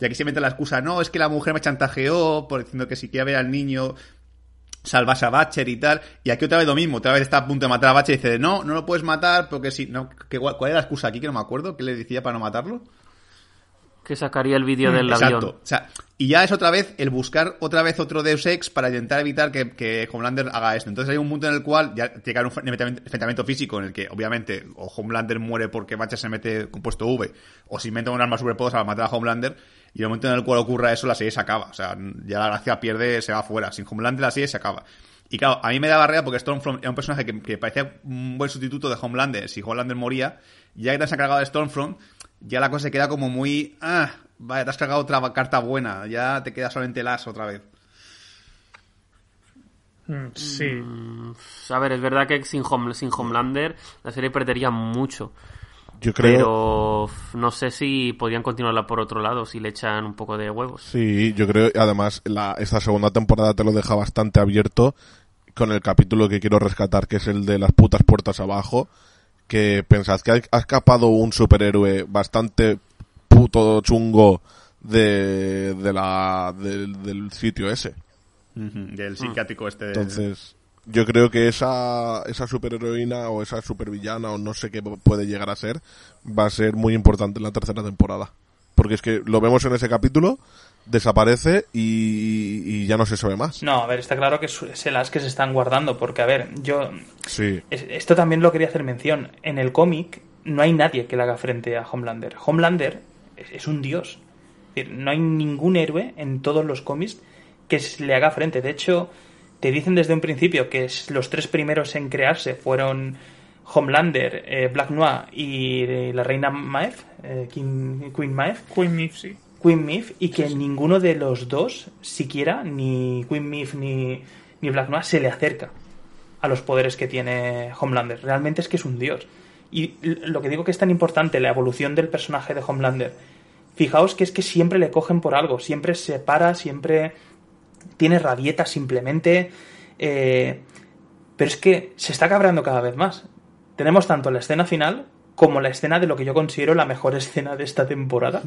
Y aquí se mete la excusa, no, es que la mujer me chantajeó por diciendo que si quiere ver al niño salvase a Batcher y tal. Y aquí otra vez lo mismo, otra vez está a punto de matar a Batcher y dice, no, no lo puedes matar porque si, no, ¿cuál era la excusa aquí que no me acuerdo? ¿Qué le decía para no matarlo? Que sacaría el vídeo del Exacto. avión. O sea, y ya es otra vez el buscar otra vez otro Deus Ex para intentar evitar que, que Homelander haga esto. Entonces hay un punto en el cual ya haber un enfrentamiento físico en el que, obviamente, o Homelander muere porque Batcher se mete compuesto V, o se inventa un arma superpoderosa para matar a Homelander, y el momento en el cual ocurra eso, la serie se acaba. O sea, ya la gracia pierde, se va afuera. Sin Homelander la serie se acaba. Y claro, a mí me da barrera porque Stormfront era un personaje que, que parecía un buen sustituto de Homelander si Homelander moría. Ya que te has cargado de Stormfront, ya la cosa se queda como muy... Ah, vaya, te has cargado otra carta buena. Ya te queda solamente el as otra vez. Mm, Sí. Mm, A ver, es verdad que sin, Home- sin Homelander la serie perdería mucho. Yo creo... Pero no sé si podrían continuarla por otro lado, si le echan un poco de huevos. Sí, yo creo, además, la, esta segunda temporada te lo deja bastante abierto con el capítulo que quiero rescatar, que es el de las putas puertas abajo, que pensad que ha, escapado un superhéroe bastante puto chungo de, de la, del- del sitio ese. Del psiquiátrico este. Entonces, yo creo que esa, esa superheroína o esa supervillana o no sé qué puede llegar a ser, va a ser muy importante en la tercera temporada. Porque es que lo vemos en ese capítulo, desaparece y, y ya no se sabe más. No, a ver, está claro que es el as que se están guardando, porque, a ver, yo... Sí. es- Esto también lo quería hacer mención. En el cómic no hay nadie que le haga frente a Homelander. Homelander es, es un dios. Es decir, no hay ningún héroe en todos los cómics que le haga frente. De hecho, te dicen desde un principio que los tres primeros en crearse fueron Homelander, eh, Black Noir y eh, la reina Maeve, eh, King- Queen Maeve. Queen Myth, sí. Queen Myth y que ninguno de los dos, siquiera, ni Queen Myth ni, ni Black Noir, se le acerca a los poderes que tiene Homelander. Realmente es que es un dios. Y lo que digo que es tan importante, la evolución del personaje de Homelander. Fijaos que es que siempre le cogen por algo, siempre se para, siempre tiene rabietas simplemente. eh, pero es que se está cabreando cada vez más. Tenemos tanto la escena final como la escena de lo que yo considero la mejor <laughs> escena de esta temporada,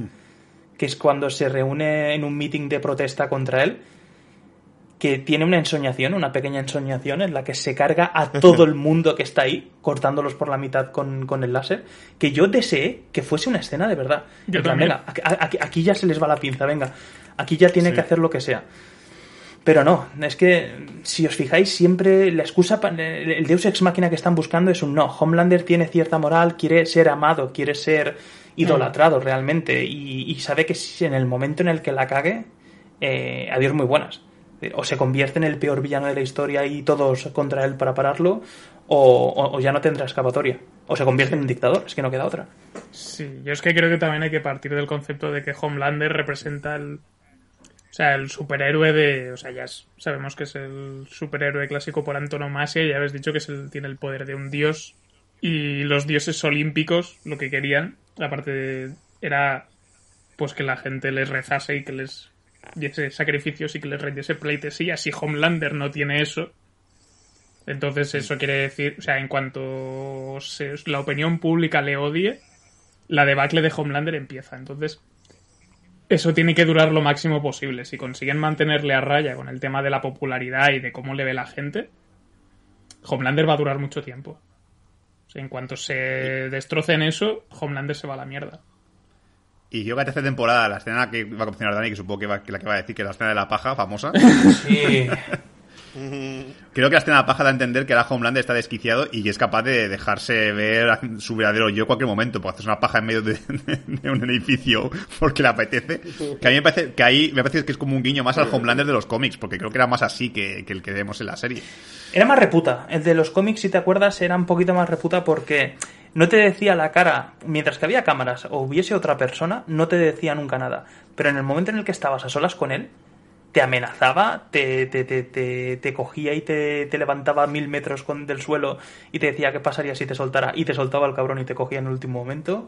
que es cuando se reúne en un meeting de protesta contra él, que tiene una ensoñación, una pequeña ensoñación en la que se carga a todo el mundo que está ahí, cortándolos por la mitad con, con el láser, que yo deseé que fuese una escena de verdad. Yo plan, venga, aquí, ya se les va la pinza, venga, aquí ya tiene Sí. que hacer lo que sea. Pero no, es que si os fijáis, siempre la excusa, el Deus Ex Máquina que están buscando es un no. Homelander tiene cierta moral, quiere ser amado, quiere ser idolatrado realmente y, y sabe que si en el momento en el que la cague, eh, adiós muy buenas. O se convierte en el peor villano de la historia y todos contra él para pararlo, o, o- o ya no tendrá escapatoria. O se convierte en un dictador, es que no queda otra. Sí, yo es que creo que también hay que partir del concepto de que Homelander representa el. O sea, el superhéroe de. O sea, ya sabemos que es el superhéroe clásico por antonomasia, y ya habéis dicho que es el- tiene el poder de un dios. Y los dioses olímpicos lo que querían, aparte de- era pues que la gente les rezase y que les diese sacrificios y que les rendiese pleitesía. Si Homelander no tiene eso, entonces eso quiere decir, o sea, en cuanto la opinión pública le odie, la debacle de Homelander empieza. Entonces, eso tiene que durar lo máximo posible. Si consiguen mantenerle a raya con el tema de la popularidad y de cómo le ve la gente, Homelander va a durar mucho tiempo. En cuanto se destrocen eso, Homelander se va a la mierda. Y yo que tercera temporada, la escena que va a mencionar Dani, que supongo que, va- que la que va a decir que es la escena de la paja famosa. Sí. <laughs> <laughs> Creo que la escena de la paja da entender que ahora Homelander está desquiciado y es capaz de dejarse ver su verdadero yo en cualquier momento. Puede hacer una paja en medio de, <laughs> de un edificio porque le apetece. Que a mí me parece que ahí me parece que es como un guiño más al Homelander de los cómics, porque creo que era más así que, que el que vemos en la serie. Era más reputa. El de los cómics, si te acuerdas, era un poquito más reputa porque no te decía la cara, mientras que había cámaras o hubiese otra persona, no te decía nunca nada. Pero en el momento en el que estabas a solas con él, te amenazaba, te, te, te, te, cogía y te, levantaba mil metros con, del suelo y te decía qué pasaría si te soltara. Y te soltaba el cabrón y te cogía en el último momento.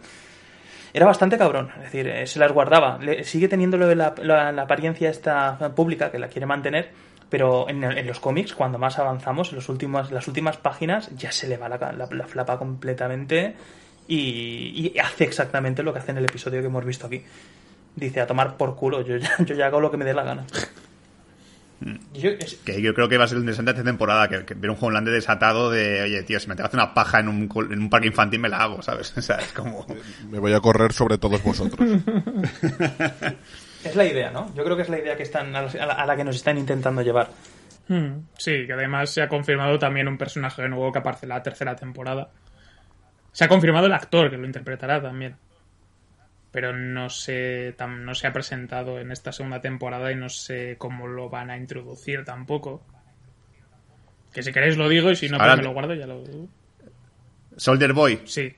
Era bastante cabrón, es decir, eh, se las guardaba. Le- sigue teniendo la, apariencia esta pública que la quiere mantener, pero en, los cómics, cuando más avanzamos, en los últimos, las últimas páginas, ya se le va la, la- la flapa completamente y hace exactamente lo que hace en el episodio que hemos visto aquí. Dice, a tomar por culo, yo ya, yo ya hago lo que me dé la gana. Yo- es- Que yo creo que va a ser interesante esta temporada, que, que ver un Homelander desatado de, oye, tío, si me que hacer una paja en un, en un parque infantil me la hago, ¿sabes? <laughs> O sea, es como... Me voy a correr sobre todos vosotros. <laughs> es la idea, ¿no? Yo creo que es la idea que están, a la, a la que nos están intentando llevar. Hmm, Sí, que además se ha confirmado también un personaje nuevo que aparece en la tercera temporada. Se ha confirmado el actor que lo interpretará también. Pero no se, tam- no se ha presentado en esta segunda temporada y no sé cómo lo van a introducir tampoco. Que si queréis lo digo y si no, pues Ahora- me lo guardo, ya lo digo. Soldier Boy, Sí.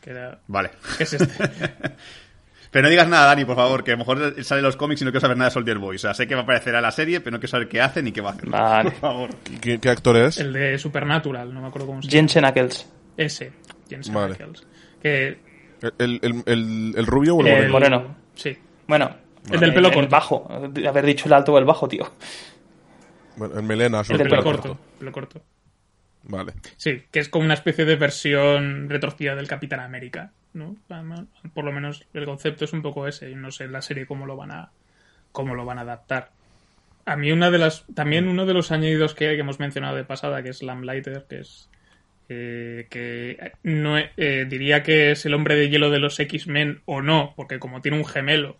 Que era- vale. ¿Qué es este? <laughs> Pero no digas nada, Dani, por favor, que a lo mejor sale los cómics y no quiero saber nada de Soldier Boy. O sea, sé que va a aparecer en la serie, pero no quiero saber qué hace ni qué va a hacer. Vale. Por favor. ¿Qué, qué actor es? El de Supernatural, no me acuerdo cómo se llama. Jensen Ackles. Ese, Jensen Vale. Ackles. Que ¿El, el, el, el rubio o el El moreno? moreno. Sí. Bueno. El del pelo el corto. bajo. Haber dicho el alto o el bajo, tío. Bueno, el melena. El sobre del Pelo pelo corto. Pelo corto. Vale. Sí, que es como una especie de versión retorcida del Capitán América, ¿no? Además, Por lo menos el concepto es un poco ese, y no sé en la serie cómo lo van a cómo lo van a adaptar. A mí una de las también uno de los añadidos que hay que hemos mencionado de pasada, que es Lamplighter, que es eh, que no eh, diría que es el hombre de hielo de los X-Men o no, porque como tiene un gemelo,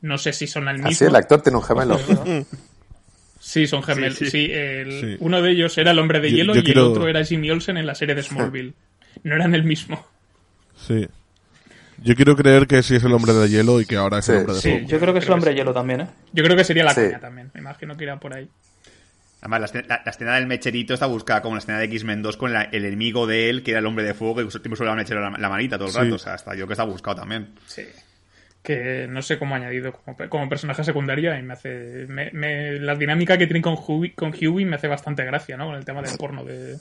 no sé si son el mismo. Así, el actor tiene un gemelo. <laughs> Sí, son gemelos. Sí, Sí, sí. el- Sí. uno de ellos era el hombre de Yo- hielo yo y quiero- el otro era Jimmy Olsen en la serie de Smallville. No eran el mismo. Sí. Yo quiero creer que sí es el hombre de hielo y que ahora es Sí, el hombre de sí. fuego. Yo creo que es el hombre hielo también, ¿eh? Yo creo que sería la Sí. coña también. Me imagino que irá por ahí. Además, la escena, la- la escena del mecherito está buscada como la escena de X-Men 2 con la- el enemigo de él, que era el hombre de fuego, que siempre suele mechero la, la manita todo el Sí. rato. O sea, hasta yo que está buscado también. Sí. Que no sé cómo ha añadido como, pe- como personaje secundario y me hace. Me, me- la dinámica que tienen con Huey, con Huey me hace bastante gracia, ¿no? Con el tema del porno, de,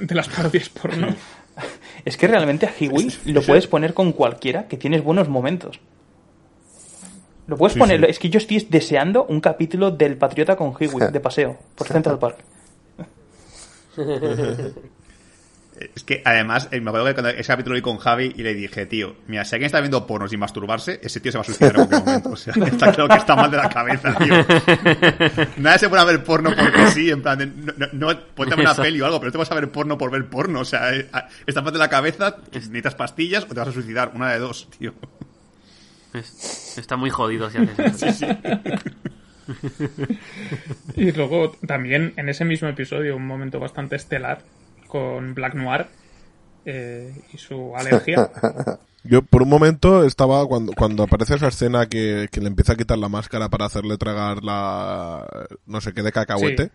de las parodias porno. <laughs> Es que realmente a Hiwi lo puedes poner con cualquiera que tienes buenos momentos. Lo puedes Sí, poner. sí. Es que yo estoy deseando un capítulo del Patriota con Hiwi de paseo por Central Park. <laughs> Es que además, eh, me acuerdo que cuando ese capítulo lo vi con Javi y le dije, tío, mira, si alguien está viendo pornos y masturbarse, ese tío se va a suicidar en cualquier momento. O sea, <laughs> está claro que está mal de la cabeza, tío. <laughs> Nadie se pone a ver porno porque sí, en plan, de, no, no, no ponte a ver una peli o algo, pero no te vas a ver porno por ver porno. O sea, eh, estás mal de la cabeza, necesitas pastillas o te vas a suicidar. Una de dos, tío. Es- está muy jodido si haces eso. Y luego también en ese mismo episodio, un momento bastante estelar con Black Noir eh, y su alergia. <laughs> Yo por un momento estaba cuando cuando aparece esa escena que, que le empieza a quitar la máscara para hacerle tragar la no sé qué de cacahuete. Sí.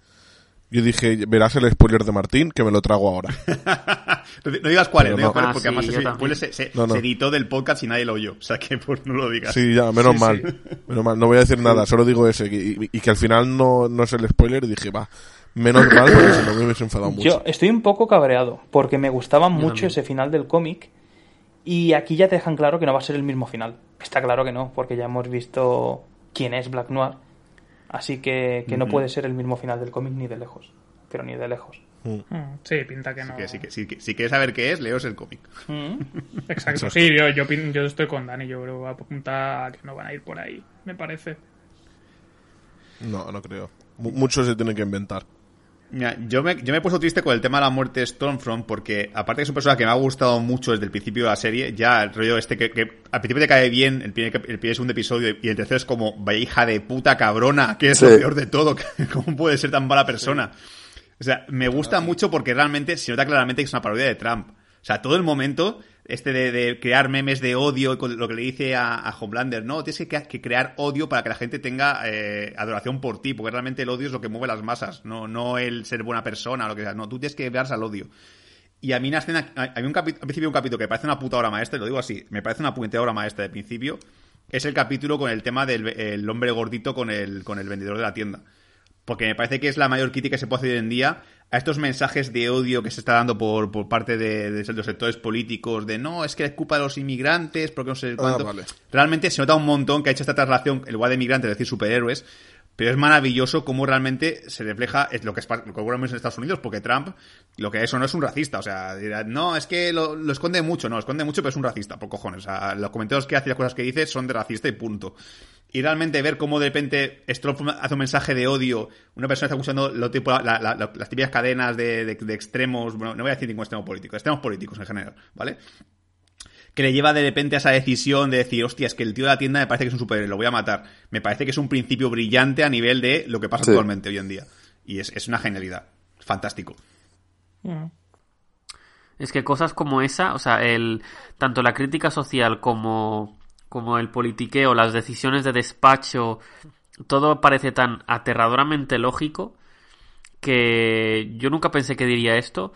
Yo dije, verás el spoiler de Martín, que me lo trago ahora. <laughs> No digas Pero no digas no. Ah, porque sí, además ese también. spoiler se, se- No, no. se editó del podcast y nadie lo oyó. O sea que pues no lo digas. Sí, ya, menos Sí, mal. sí. Menos mal, no voy a decir nada, solo digo ese. Y, y que al final no, no es el spoiler y dije, va, menos mal porque si no me hubiese enfadado mucho. Yo estoy un poco cabreado porque me gustaba mucho también. ese final del cómic y aquí ya te dejan claro que no va a ser el mismo final. Está claro que no, porque ya hemos visto quién es Black Noir. Así que, que no puede ser el mismo final del cómic ni de lejos. Pero ni de lejos. Mm, Sí, pinta que no. Que sí, que, sí, que- si quieres saber qué es, leos el cómic. Mm. <laughs> Exacto, sí, yo, yo, pin- yo estoy con Dani, yo creo que apunta a que no van a ir por ahí, me parece. No, no creo. Mu- Muchos se tienen que inventar. Mira, yo me, yo me he puesto triste con el tema de la muerte de Stormfront porque, aparte que es un personaje que me ha gustado mucho desde el principio de la serie, ya el rollo este que, que al principio te cae bien el primer, el primer segundo episodio y el tercero es como, vaya hija de puta cabrona, que es Sí. lo peor de todo, <laughs> ¿cómo puede ser tan mala persona? O sea, me gusta mucho porque realmente se nota claramente que es una parodia de Trump. O sea, todo el momento, este de, de crear memes de odio, lo que le dice a, a Homelander, no, tienes que, que crear odio para que la gente tenga eh, adoración por ti, porque realmente el odio es lo que mueve las masas, no, no el ser buena persona o lo que sea, no, tú tienes que verse al odio. Y a mí una escena, hay un capi- al principio un capítulo que me parece una puta obra maestra, lo digo así, me parece una puta obra maestra de principio, es el capítulo con el tema del el hombre gordito con el, con el vendedor de la tienda. Porque me parece que es la mayor crítica que se puede hacer hoy en día a estos mensajes de odio que se está dando por, por parte de, de los sectores políticos, de no, es que es culpa de los inmigrantes, porque no sé cuánto. vale. Realmente se nota un montón que ha hecho esta traslación, el lugar de inmigrantes, es decir, superhéroes, pero es maravilloso cómo realmente se refleja es lo que es lo que ocurre en Estados Unidos, porque Trump lo que eso no es un racista, o sea, dirá, no, es que lo, lo esconde mucho, no, lo esconde mucho, pero es un racista, por cojones, o sea, los comentarios que hace y las cosas que dice son de racista y punto. Y realmente ver cómo de repente Stroff hace un mensaje de odio, una persona está usando lo tipo, la- la- la- las típicas cadenas de, de- de extremos, bueno, no voy a decir ningún extremo político, extremos políticos en general, ¿vale? que le lleva de repente a esa decisión de decir, hostia, es que el tío de la tienda me parece que es un superhéroe, lo voy a matar. Me parece que es un principio brillante a nivel de lo que pasa Sí. actualmente hoy en día. Y es, es una genialidad. Fantástico. Es que cosas como esa, o sea, el tanto la crítica social como, como el politiqueo, las decisiones de despacho, todo parece tan aterradoramente lógico que yo nunca pensé que diría esto,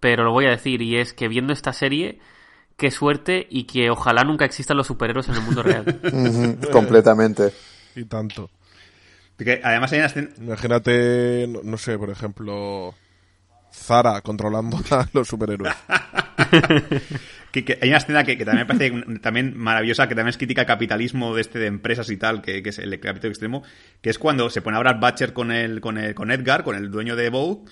pero lo voy a decir y es que viendo esta serie, qué suerte y que ojalá nunca existan los superhéroes en el mundo real. <laughs> Completamente. Y tanto. Porque además hay una escena... Imagínate, no, no sé, por ejemplo, Zara controlando <laughs> a los superhéroes. <laughs> que, que hay una escena que, también me parece <laughs> también maravillosa, que también es crítica al capitalismo de este de empresas y tal, que, es el capitalismo extremo, que es cuando se pone a hablar Butcher con el, con el, con Edgar, con el dueño de Vogue,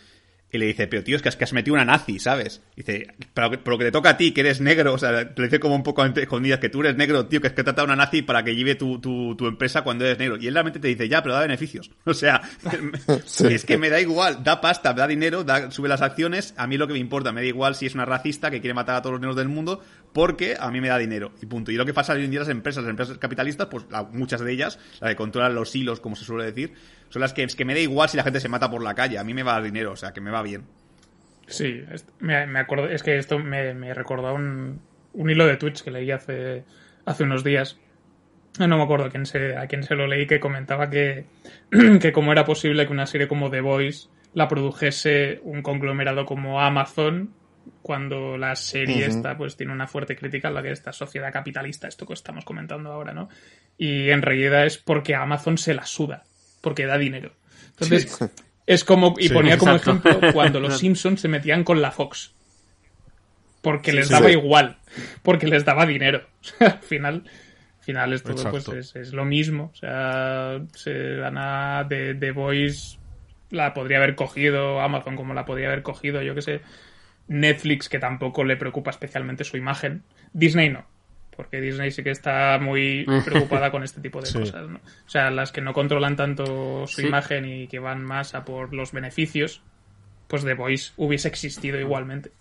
y le dice, pero tío, es que has, que has metido una nazi, ¿sabes? Dice, pero, pero lo que te toca a ti, que eres negro, o sea, le dice como un poco entre escondidas, que tú eres negro, tío, que es que ha tratado una nazi para que lleve tu, tu, tu empresa cuando eres negro. Y él realmente te dice, ya, pero da beneficios. <laughs> O sea, <laughs> <laughs> es que me da igual, da pasta, da dinero, da, sube las acciones, a mí lo que me importa, me da igual si es una racista que quiere matar a todos los negros del mundo, porque a mí me da dinero, y punto. Y lo que pasa hoy en día las empresas, las empresas capitalistas, pues la- muchas de ellas, las que controlan los hilos, como se suele decir, son las que es que me da igual si la gente se mata por la calle, a mí me va a dar dinero, o sea, que me va bien. Sí, es- me, me acuerdo, es que esto me, me recordó un, un hilo de Twitch que leí hace, hace unos días. No me acuerdo a quién se, a quién se lo leí que comentaba que, <clears throat> que cómo era posible que una serie como The Voice la produjese un conglomerado como Amazon cuando la serie Ujú. esta pues tiene una fuerte crítica a la que esta sociedad capitalista, esto que estamos comentando ahora, ¿no? Y en realidad es porque a Amazon se la suda, porque da dinero. Entonces, es como, y Sí, ponía como exacto. ejemplo cuando los <laughs> Simpsons se metían con la Fox. Porque les daba sí. igual. Porque les daba dinero. <laughs> O sea, al final, al final es todo, pues es, es lo mismo. O sea, se gana de, de Voice, la podría haber cogido Amazon como la podría haber cogido, yo que sé, Netflix, que tampoco le preocupa especialmente su imagen. Disney no. Porque Disney sí que está muy <laughs> preocupada con este tipo de Sí. cosas, ¿no? O sea, las que no controlan tanto su Sí. imagen y que van más a por los beneficios, pues The Voice hubiese existido igualmente.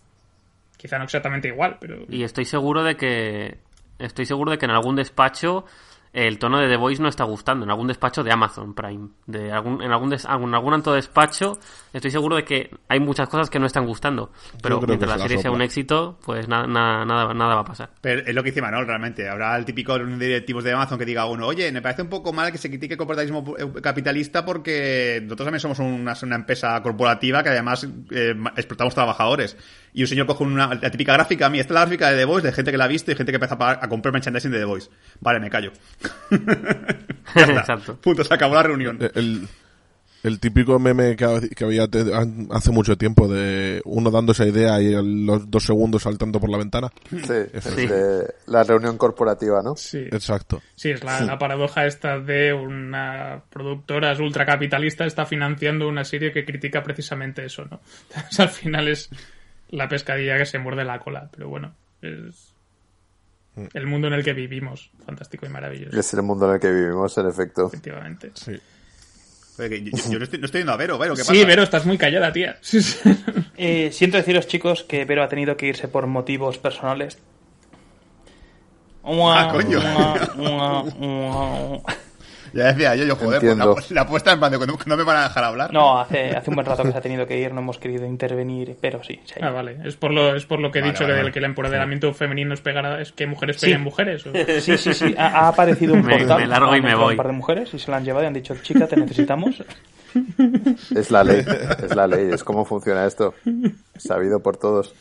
Quizá no exactamente igual, pero... Y estoy seguro de que. Estoy seguro de que en algún despacho el tono de The Voice no está gustando. En algún despacho de Amazon Prime. De algún, en algún, des- algún, algún alto despacho. Estoy seguro de que hay muchas cosas que no están gustando. Pero mientras la se la serie sea un éxito, pues nada, nada, nada, nada va a pasar. Pero es lo que dice Manol, realmente. Habrá el típico directivos de Amazon que diga uno, oye, me parece un poco mal que se critique el corporativismo eh, capitalista porque nosotros también somos una, una empresa corporativa que además eh, explotamos trabajadores. Y un señor coge una, la típica gráfica, a mí, esta es la gráfica de The Voice, de gente que la ha visto y gente que empieza a, pagar- a comprar merchandising de The Voice. Vale, me callo. <laughs> Ya está. Exacto. Punto, se acabó la reunión. El, el típico meme que, ha- que había te- hace mucho tiempo de uno dando esa idea y los dos segundos saltando por la ventana. Sí, Sí. de la reunión corporativa, ¿no? Sí, Exacto. sí es la, la paradoja esta de una productora ultracapitalista está financiando una serie que critica precisamente eso, ¿no? <laughs> Entonces, al final es la pescadilla que se muerde la cola, pero bueno, es el mundo en el que vivimos, fantástico y maravilloso, Es el mundo en el que vivimos, en efecto. efectivamente. Sí. Oye, yo, yo no, estoy, no estoy viendo a Vero, Vero, ¿qué pasa? Sí, Vero, estás muy callada, tía. <laughs> Eh, siento deciros, chicos, que Vero ha tenido que irse por motivos personales. Ah, coño. <laughs> No, Ya decía yo, yo joder, pues la, la puesta en plan de cuando no me van a dejar hablar. hace, hace un buen rato que se ha tenido que ir, no hemos querido intervenir, pero sí. ido. Ah, vale. Es por lo, es por lo que he Vale, dicho vale, que, vale. que el empoderamiento femenino es pegar a- es que mujeres Sí. peguen mujeres. ¿o? <laughs> Sí, sí, sí. Ha, ha <laughs> aparecido un Me- portal. me largo y me voy. Un par de mujeres y se la han llevado y han dicho, chica, te necesitamos. <laughs> Es la ley, es la ley, es cómo funciona esto. Sabido por todos.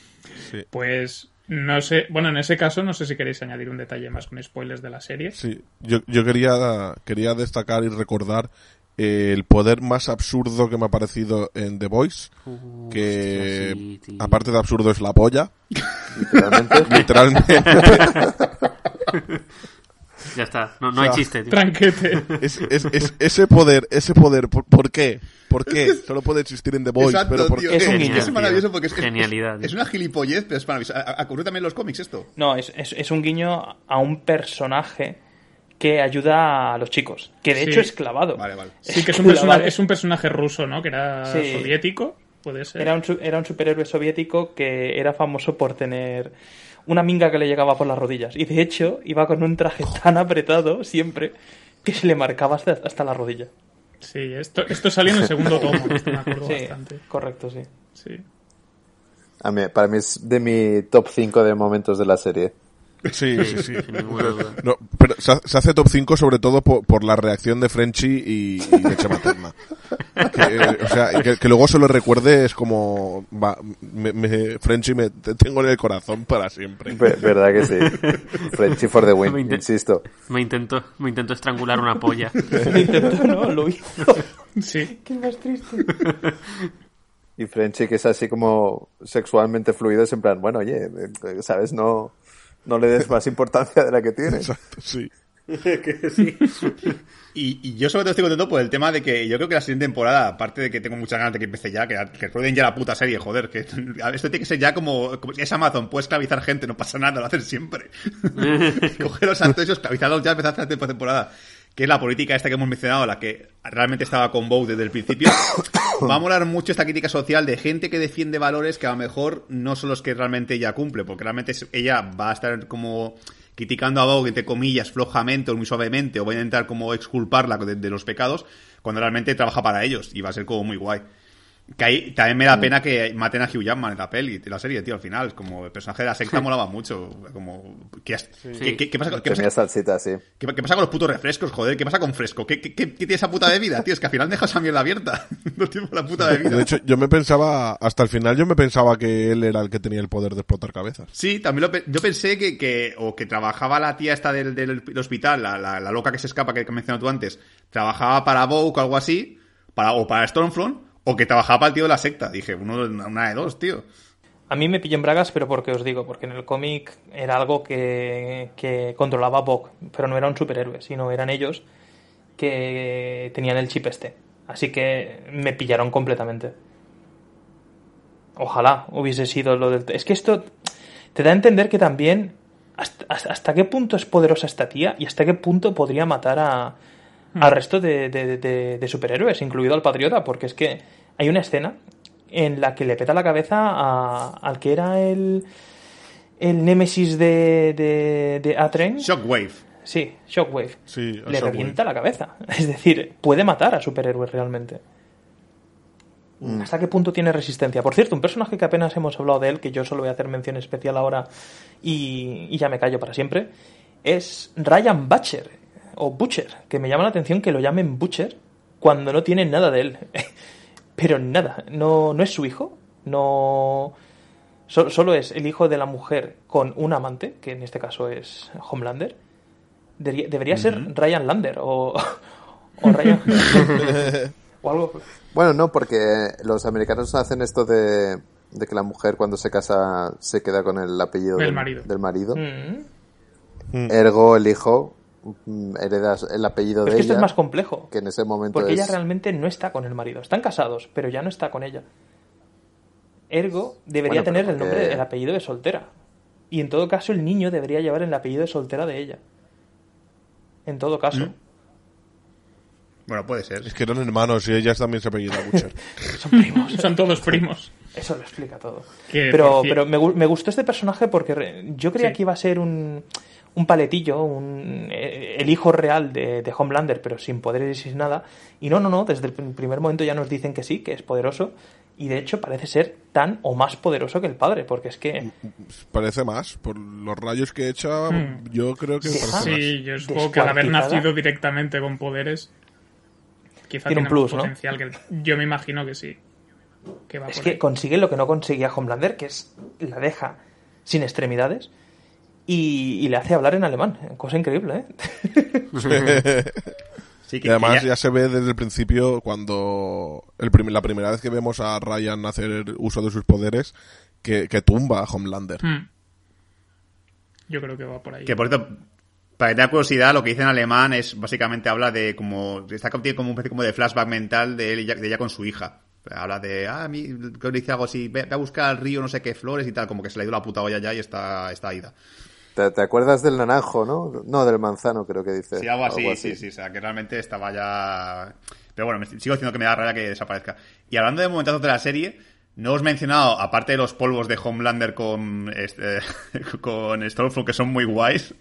Pues no sé. Bueno, en ese caso, no sé si queréis añadir un detalle más con spoilers de la serie. Sí, yo, yo quería, quería destacar y recordar eh, el poder más absurdo que me ha parecido en The Voice, que sí, tío. aparte de absurdo es la polla, <laughs> Literalmente. literalmente. <laughs> Ya está, no, no hay O sea, chiste, tío. Tranquete. <laughs> es, es, es- ese poder, ese poder, ¿por, por qué? ¿Por qué? Solo puede existir en The Voice, Exacto, pero ¿por tío. qué? Es un Es, guiño, es tío. maravilloso porque es, Genialidad, es, una gilipollez, pero es maravilloso. ¿A- a- ¿Ocurre también en los cómics esto? No, es, es, es un guiño a un personaje que ayuda a los chicos, que de Sí. hecho es clavado. Vale, vale. Sí, que es un, La persona- vale. es un personaje ruso, ¿no? Que era Sí. soviético. Puede ser. Era un, era un superhéroe soviético que era famoso por tener una minga que le llegaba por las rodillas. Y de hecho, iba con un traje tan apretado siempre que se le marcaba hasta, hasta la rodilla. Sí, esto, esto salió en el segundo tomo. <laughs> Esto me acuerdo Sí, bastante. correcto, sí. Sí. A mí, para mí es de mi top 5 de momentos de la serie. Sí, sí, sí. Sin ninguna duda. No, pero se, se hace top 5 sobre todo por, por la reacción de Frenchy y, y leche materna. Que, eh, o sea, que, que luego se lo recuerde es como... Va, me, me- Frenchy me te tengo en el corazón para siempre. Ve- ¿Verdad que sí? Frenchy for the win, Me insisto. Me intento, me intento estrangular una polla. <laughs> Intentó, ¿no? Lo hizo. <laughs> Sí. Qué más triste. Y Frenchy, que es así como sexualmente fluido, es en plan, bueno, oye, eh, ¿sabes? No, no le des más importancia de la que tiene. Exacto, sí. <laughs> Que sí. Y, y yo sobre todo estoy contento por el tema de que yo creo que la siguiente temporada, aparte de que tengo muchas ganas de que empiece ya, que, que rueden ya la puta serie, joder, que <laughs> esto tiene que ser ya como, como es Amazon, puedes esclavizar gente, no pasa nada, lo hacen siempre. <laughs> Coger los actores y esclavizarlos ya empezar la temporada. Que es la política esta que hemos mencionado, la que realmente estaba con Bow desde el principio. Va a <laughs> molar mucho esta crítica social de gente que defiende valores que a lo mejor no son los que realmente ella cumple, porque realmente ella va a estar como criticando a Vogue, entre comillas, flojamente o muy suavemente, o va a intentar como exculparla de, de los pecados, cuando realmente trabaja para ellos, y va a ser como muy guay. Que ahí también me da pena que maten a Hugh Jackman en la peli, en la serie, tío, al final. Como el personaje de la secta molaba mucho. Como, ¿qué, has- ¿qué- qué- qué pasa, con- qué pasa- Tenía salsita, sí. ¿Qué, qué pasa con los putos refrescos, joder? ¿Qué pasa con fresco? ¿Qué, qué, qué- qué tiene esa puta bebida, tío? Es que al final dejas esa mierda abierta. <laughs> No tiene la puta bebida. De hecho, yo me pensaba, hasta el final yo me pensaba que él era el que tenía el poder de explotar cabezas. Sí, también lo yo pensé que, que, o que trabajaba la tía esta del, del hospital, la, la, la loca que se escapa que, que mencionado tú antes, trabajaba para Vogue o algo así, para, o para Stormfront, o que trabajaba para el tío de la secta. Dije, uno, una de dos, tío. A mí me pilló en bragas, pero porque os digo, porque en el cómic era algo que, que controlaba Bog, pero no era un superhéroe, sino eran ellos que tenían el chip este. Así que me pillaron completamente. Ojalá hubiese sido lo del... Es que esto te da a entender que también hasta, qué punto es poderosa esta tía y hasta qué punto podría matar a, al resto de, de- de- de superhéroes, incluido al Patriota, porque es que hay una escena en la que le peta la cabeza a- al que era el, el némesis de, de, de A-Train. Shockwave. Sí, Shockwave. Sí, le Shockwave. revienta la cabeza. <laughs> Es decir, puede matar a superhéroes realmente. ¿Hasta qué punto tiene resistencia? Por cierto, un personaje que apenas hemos hablado de él, que yo solo voy a hacer mención especial ahora y, y ya me callo para siempre, es Ryan Butcher, o Butcher, que me llama la atención que lo llamen Butcher cuando no tienen nada de él. <laughs> Pero nada, no, no es su hijo, no... so- solo es el hijo de la mujer con un amante, que en este caso es Homelander. Debería, debería ser Ryan Lander o, <laughs> o Ryan... <laughs> o algo... Bueno, no, porque los americanos hacen esto de, de que la mujer cuando se casa se queda con el apellido Del del, marido. del marido. Mm. Ergo, el hijo mm, hereda el apellido Pero es de que esto ella, es más complejo. que en ese momento Porque es... ella realmente no está con el marido. Están casados, pero ya no está con ella. Ergo debería Bueno, tener el nombre, el apellido de soltera. Y en todo caso, el niño debería llevar el apellido de soltera de ella. En todo caso. Bueno, puede ser. Es que eran hermanos y ellas también se apellida Butcher. <laughs> Son primos. Son todos primos. Eso lo explica todo. Que, pero pero me, me gustó este personaje porque re- yo creía Sí. que iba a ser un, un paletillo, un, eh, el hijo real de, de Homelander, pero sin poderes y sin nada. Y no, no, no, desde el pr- primer momento ya nos dicen que sí, que es poderoso. Y de hecho parece ser tan o más poderoso que el padre, porque es que Parece más. Por los rayos que echa, Hmm. yo creo que Deja- parece más. Sí, yo supongo que al haber nacido directamente con poderes, quizá Tiene un plus, más ¿no? potencial que el- Yo me imagino que sí. Que va es por que ahí. consigue lo que no conseguía Homelander, que es la deja sin extremidades. Y, y le hace hablar en alemán, cosa increíble, ¿eh? Sí, <laughs> que, Y además que ya- ya se ve desde el principio cuando el prim- la primera vez que vemos a Ryan hacer uso de sus poderes que, que tumba a Homelander. Hmm. Yo creo que va por ahí. Que por cierto, para que tenga curiosidad, lo que dice en alemán es básicamente habla de como. Está tiene como un especie como de flashback mental de, él y ya- de ella con su hija. Habla de, ah, a mí, que dice algo así, ve, ve a buscar al río no sé qué flores y tal, como que se le ha ido la puta olla ya y está, está ida. ¿Te, te acuerdas del naranjo, no? No, del manzano creo que dice. Sí, algo así, sí, sí, o sea, que realmente estaba ya... Pero bueno, me sigo diciendo que me da rabia que desaparezca. Y hablando de momentazos de la serie, no os he mencionado, aparte de los polvos de Homelander con, este, <laughs> con Stormfront, que son muy guays,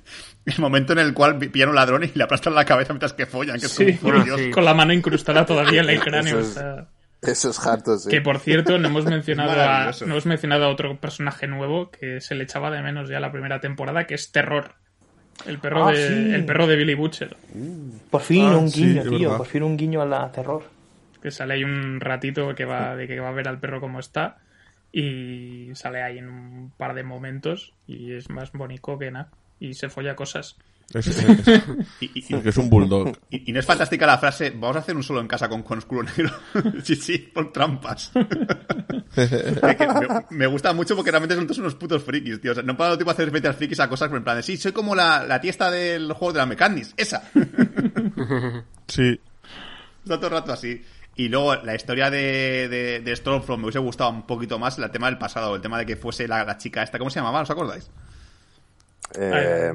el momento en el cual pillan un ladrón y le aplastan la cabeza mientras que follan, que es Sí, como, Dios. sí. con la mano incrustada todavía en el cráneo. Eso es- está- Eso <laughs> es harto, sí. Que por cierto, no hemos <laughs> mencionado a, no hemos mencionado a otro personaje nuevo que se le echaba de menos ya la primera temporada, que es Terror. El perro, Ah, de, sí. el perro de Billy Butcher. Por fin Ah, un guiño, tío, por fin un guiño a la terror. Que sale ahí un ratito que va, de que va a ver al perro cómo está. Y sale ahí en un par de momentos. Y es más bonito que nada. Y se folla cosas. Es, es- <laughs> Y, y- que es un bulldog. y- y no es fantástica la frase, vamos a hacer un solo en casa con, con oscuro negro. <laughs> sí, sí, por trampas. <laughs> Me, me gusta mucho porque realmente son todos unos putos frikis, tío. O sea, no para tipo hacer referencias frikis a cosas pero en plan de, sí, soy como la, la tiesta del juego de la Mechanics, esa. Sí. Está todo el rato así. Y luego la historia de, de, de Stormfront me hubiese gustado un poquito más el tema del pasado, el tema de que fuese la, la chica esta, ¿cómo se llamaba? ¿Os acordáis? Eh,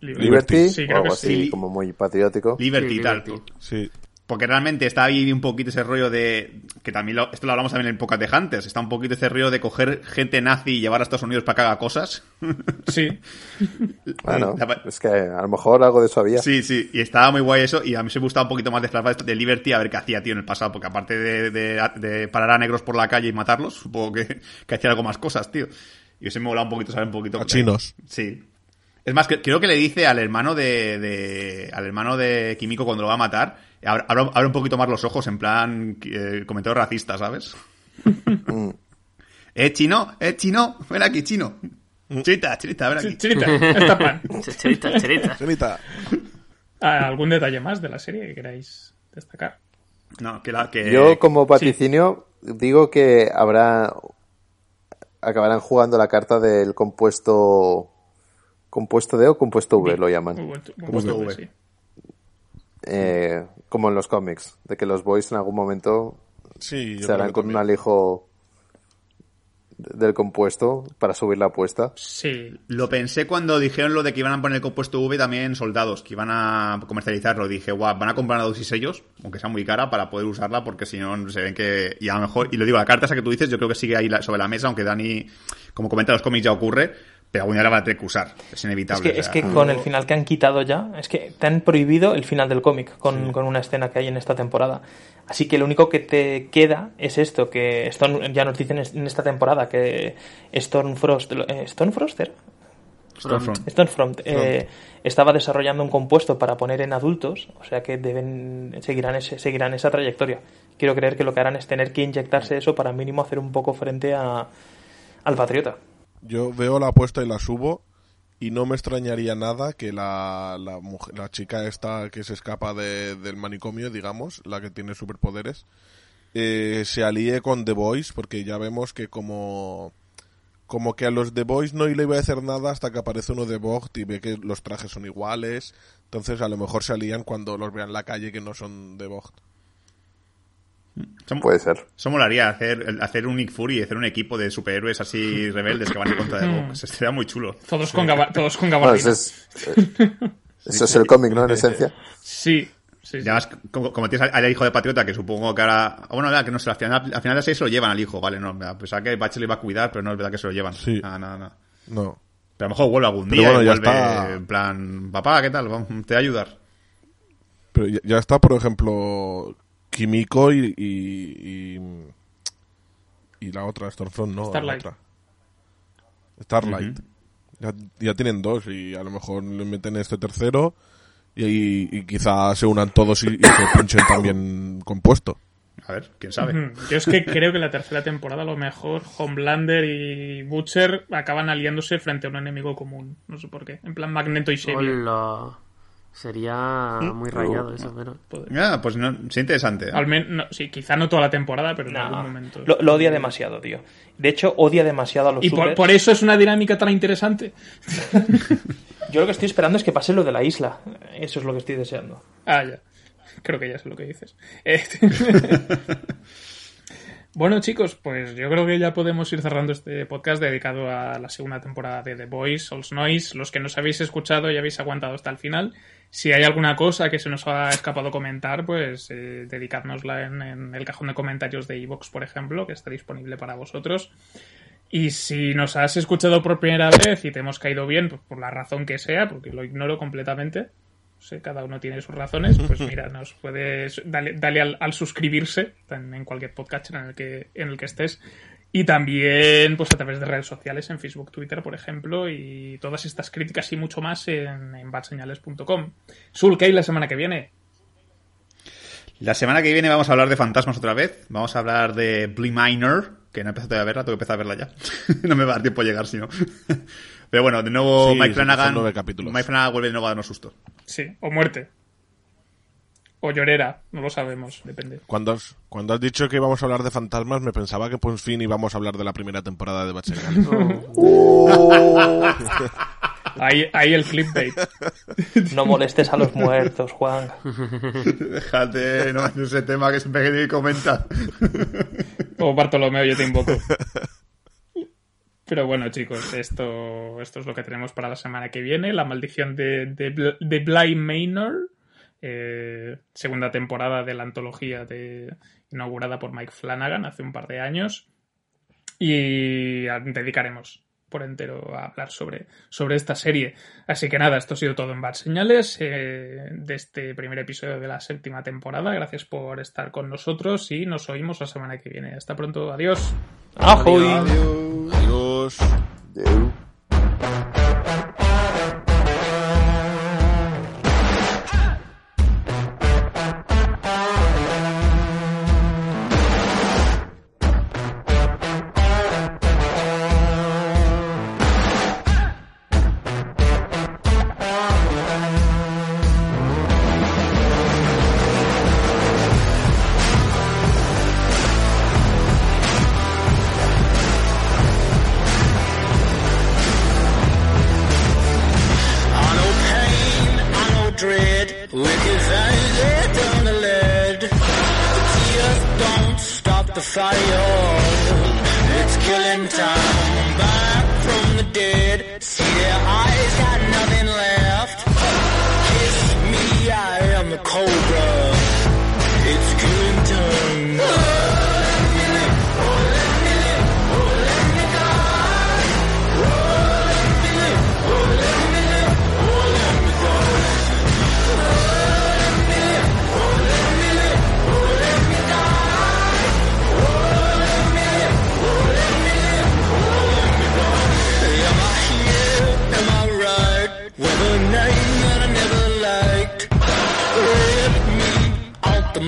Liberty. Liberty, Sí, o creo algo que así, sí. como muy patriótico. Liberty Sí, y tal. Sí. Porque realmente está ahí un poquito ese rollo de. Que también lo- esto lo hablamos también en Pocas de Hunters. Está un poquito ese rollo de coger gente nazi y llevar a Estados Unidos para que haga cosas. <laughs> Sí. Bueno, La- es que a lo mejor algo de eso había. Sí, sí, y estaba muy guay eso. Y a mí se me gustaba un poquito más de de Liberty a ver qué hacía, tío, en el pasado. Porque aparte de, de- de parar a negros por la calle y matarlos, supongo que, que hacía algo más cosas, tío. Y eso me mola un poquito saber un poquito. A chinos. Sí. Es más, creo que le dice al hermano de, de- al hermano de Kimiko cuando lo va a matar, abre, un poquito más los ojos en plan eh, comentario racista, ¿sabes? <laughs> eh, chino, eh, chino, ven aquí, chino. Chita, chita, ven aquí. Ch- Chirita, esta pan. <laughs> Cherita, cherita. Señorita, Ah, ¿Algún detalle más de la serie que queráis destacar? No, que la, que... Yo, como vaticinio, digo que habrá. Acabarán jugando la carta del compuesto. ¿Compuesto D o compuesto V lo llaman? Compuesto V. sí. Eh, como en los cómics, de que los boys en algún momento sí, se harán con un alijo de- del compuesto para subir la apuesta. Sí, Lo pensé cuando dijeron lo de que iban a poner el compuesto V también soldados, que iban a comercializarlo. Dije, guau, van a comprar una dosis ellos, aunque sea muy cara, para poder usarla, porque si no se ven que. Y a lo mejor, y lo digo, la carta esa que tú dices, yo creo que sigue ahí sobre la mesa, aunque Dani, como comenta en los cómics, ya ocurre, día la van a tener que usar. Es Es inevitable. que, o es que con el final que han quitado ya, es que te han prohibido el final del cómic con, con una escena que hay en esta temporada. Así que lo único que te queda es esto, que Storm, ya nos dicen en esta temporada que Stormfrost... eh, ¿Stormfrost era? Stormfront. Stormfront eh, estaba desarrollando un compuesto para poner en adultos, o sea que deben seguirán ese, seguirán esa trayectoria. Quiero creer que lo que harán es tener que inyectarse eso para mínimo hacer un poco frente a, al Patriota. Yo veo la apuesta y la subo y no me extrañaría nada que la, la, mujer- la chica esta que se escapa de- del manicomio, digamos, la que tiene superpoderes, eh, se alíe con The Boys porque ya vemos que como como que a los The Boys no le iba a hacer nada hasta que aparece uno de Vogt y ve que los trajes son iguales, entonces a lo mejor se alían cuando los vean en la calle que no son de Vogt. Eso- Puede ser. Eso molaría, hacer, hacer un Nick Fury, hacer un equipo de superhéroes así rebeldes que van en contra de Vox. Eso sería muy chulo. todos con, gaba- todos con Bueno, eso es, <laughs> eh, eso es el cómic, ¿no? En esencia. Sí, sí, sí. Y además, como, como tienes al, al hijo de Patriota, que supongo que ahora... Bueno, verdad, que no sé, al final, al final de serie se lo llevan al hijo, ¿vale? No, a pesar que Bachel le iba a cuidar, pero no es verdad que se lo llevan. Sí. Nada, nada, nada. No. Pero a lo mejor vuelve algún día bueno, y ya vuelve está. en plan... Papá, ¿qué tal? Te voy a ayudar. Pero ya, ya está, por ejemplo, Kimiko y, y, y, y la otra, Stormfront, no, la Starlight. otra. Starlight. ya, ya tienen dos y a lo mejor le meten este tercero y, y, y quizá se unan todos y, y se <coughs> pinchen también compuesto. A ver, quién sabe. Yo es que creo que la tercera temporada a lo mejor Homelander y Butcher acaban aliándose frente a un enemigo común. No sé por qué. En plan Magneto y Xavier. Hola. Sería muy rayado eso, pero... Ya, pues no, es interesante. ¿eh? Al no, sí, quizá no toda la temporada, pero en No, algún momento. Lo, lo odia demasiado, tío. De hecho, odia demasiado a los y por eso es una dinámica tan interesante. <laughs> Yo lo que estoy esperando es que pase lo de la isla. Eso es lo que estoy deseando. Ah, ya. Creo que ya sé lo que dices. Eh, <laughs> bueno, chicos, pues yo creo que ya podemos ir cerrando este podcast dedicado a la segunda temporada de The Boys, Souls Noise. Los que nos habéis escuchado y habéis aguantado hasta el final. Si hay alguna cosa que se nos ha escapado comentar, pues eh, dedicádnosla en, en el cajón de comentarios de iVoox, por ejemplo, que está disponible para vosotros. Y si nos has escuchado por primera vez y te hemos caído bien, pues por la razón que sea, porque lo ignoro completamente, cada uno tiene sus razones, pues <laughs> mira, nos puedes dale, dale al, al suscribirse en, en cualquier podcast en el que en el que estés y también pues a través de redes sociales en Facebook, Twitter, por ejemplo, y todas estas críticas y mucho más en, en badseñales.com. Sul, ¿qué hay la semana que viene? La semana que viene vamos a hablar de fantasmas otra vez. Vamos a hablar de Blee Minor, que no he empezado todavía a verla, tengo que empezar a verla ya. <laughs> no me va a dar tiempo a llegar, si no. Pero bueno, de nuevo Sí, Mike Flanagan. son nueve capítulos. Mike Flanagan vuelve de nuevo a darnos susto. Sí, o muerte. O llorera, no lo sabemos, depende. Cuando has, cuando has dicho que íbamos a hablar de fantasmas, me pensaba que por fin íbamos a hablar de la primera temporada de Batseñales. <laughs> Ahí, ahí el clickbait. No molestes a los muertos, Juan. Déjate, no es ese tema que siempre que comenta. O Bartolomeo, yo te invoco. <laughs> Pero bueno, chicos, esto, esto es lo que tenemos para la semana que viene. La maldición de, de, de Bly Manor. eh, segunda temporada de la antología de, inaugurada por Mike Flanagan hace un par de años. Y dedicaremos por entero a hablar sobre, sobre esta serie. Así que nada, esto ha sido todo en Bad Señales eh, de este primer episodio de la séptima temporada. Gracias por estar con nosotros y nos oímos la semana que viene. Hasta pronto, adiós. ¡Ajoy! Adiós. I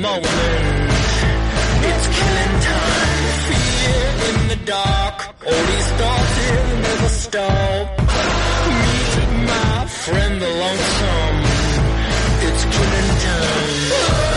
moment. It's killing time. Fear in the dark. All these thoughts will never stop. Meet my friend, the lonesome. It's killing time.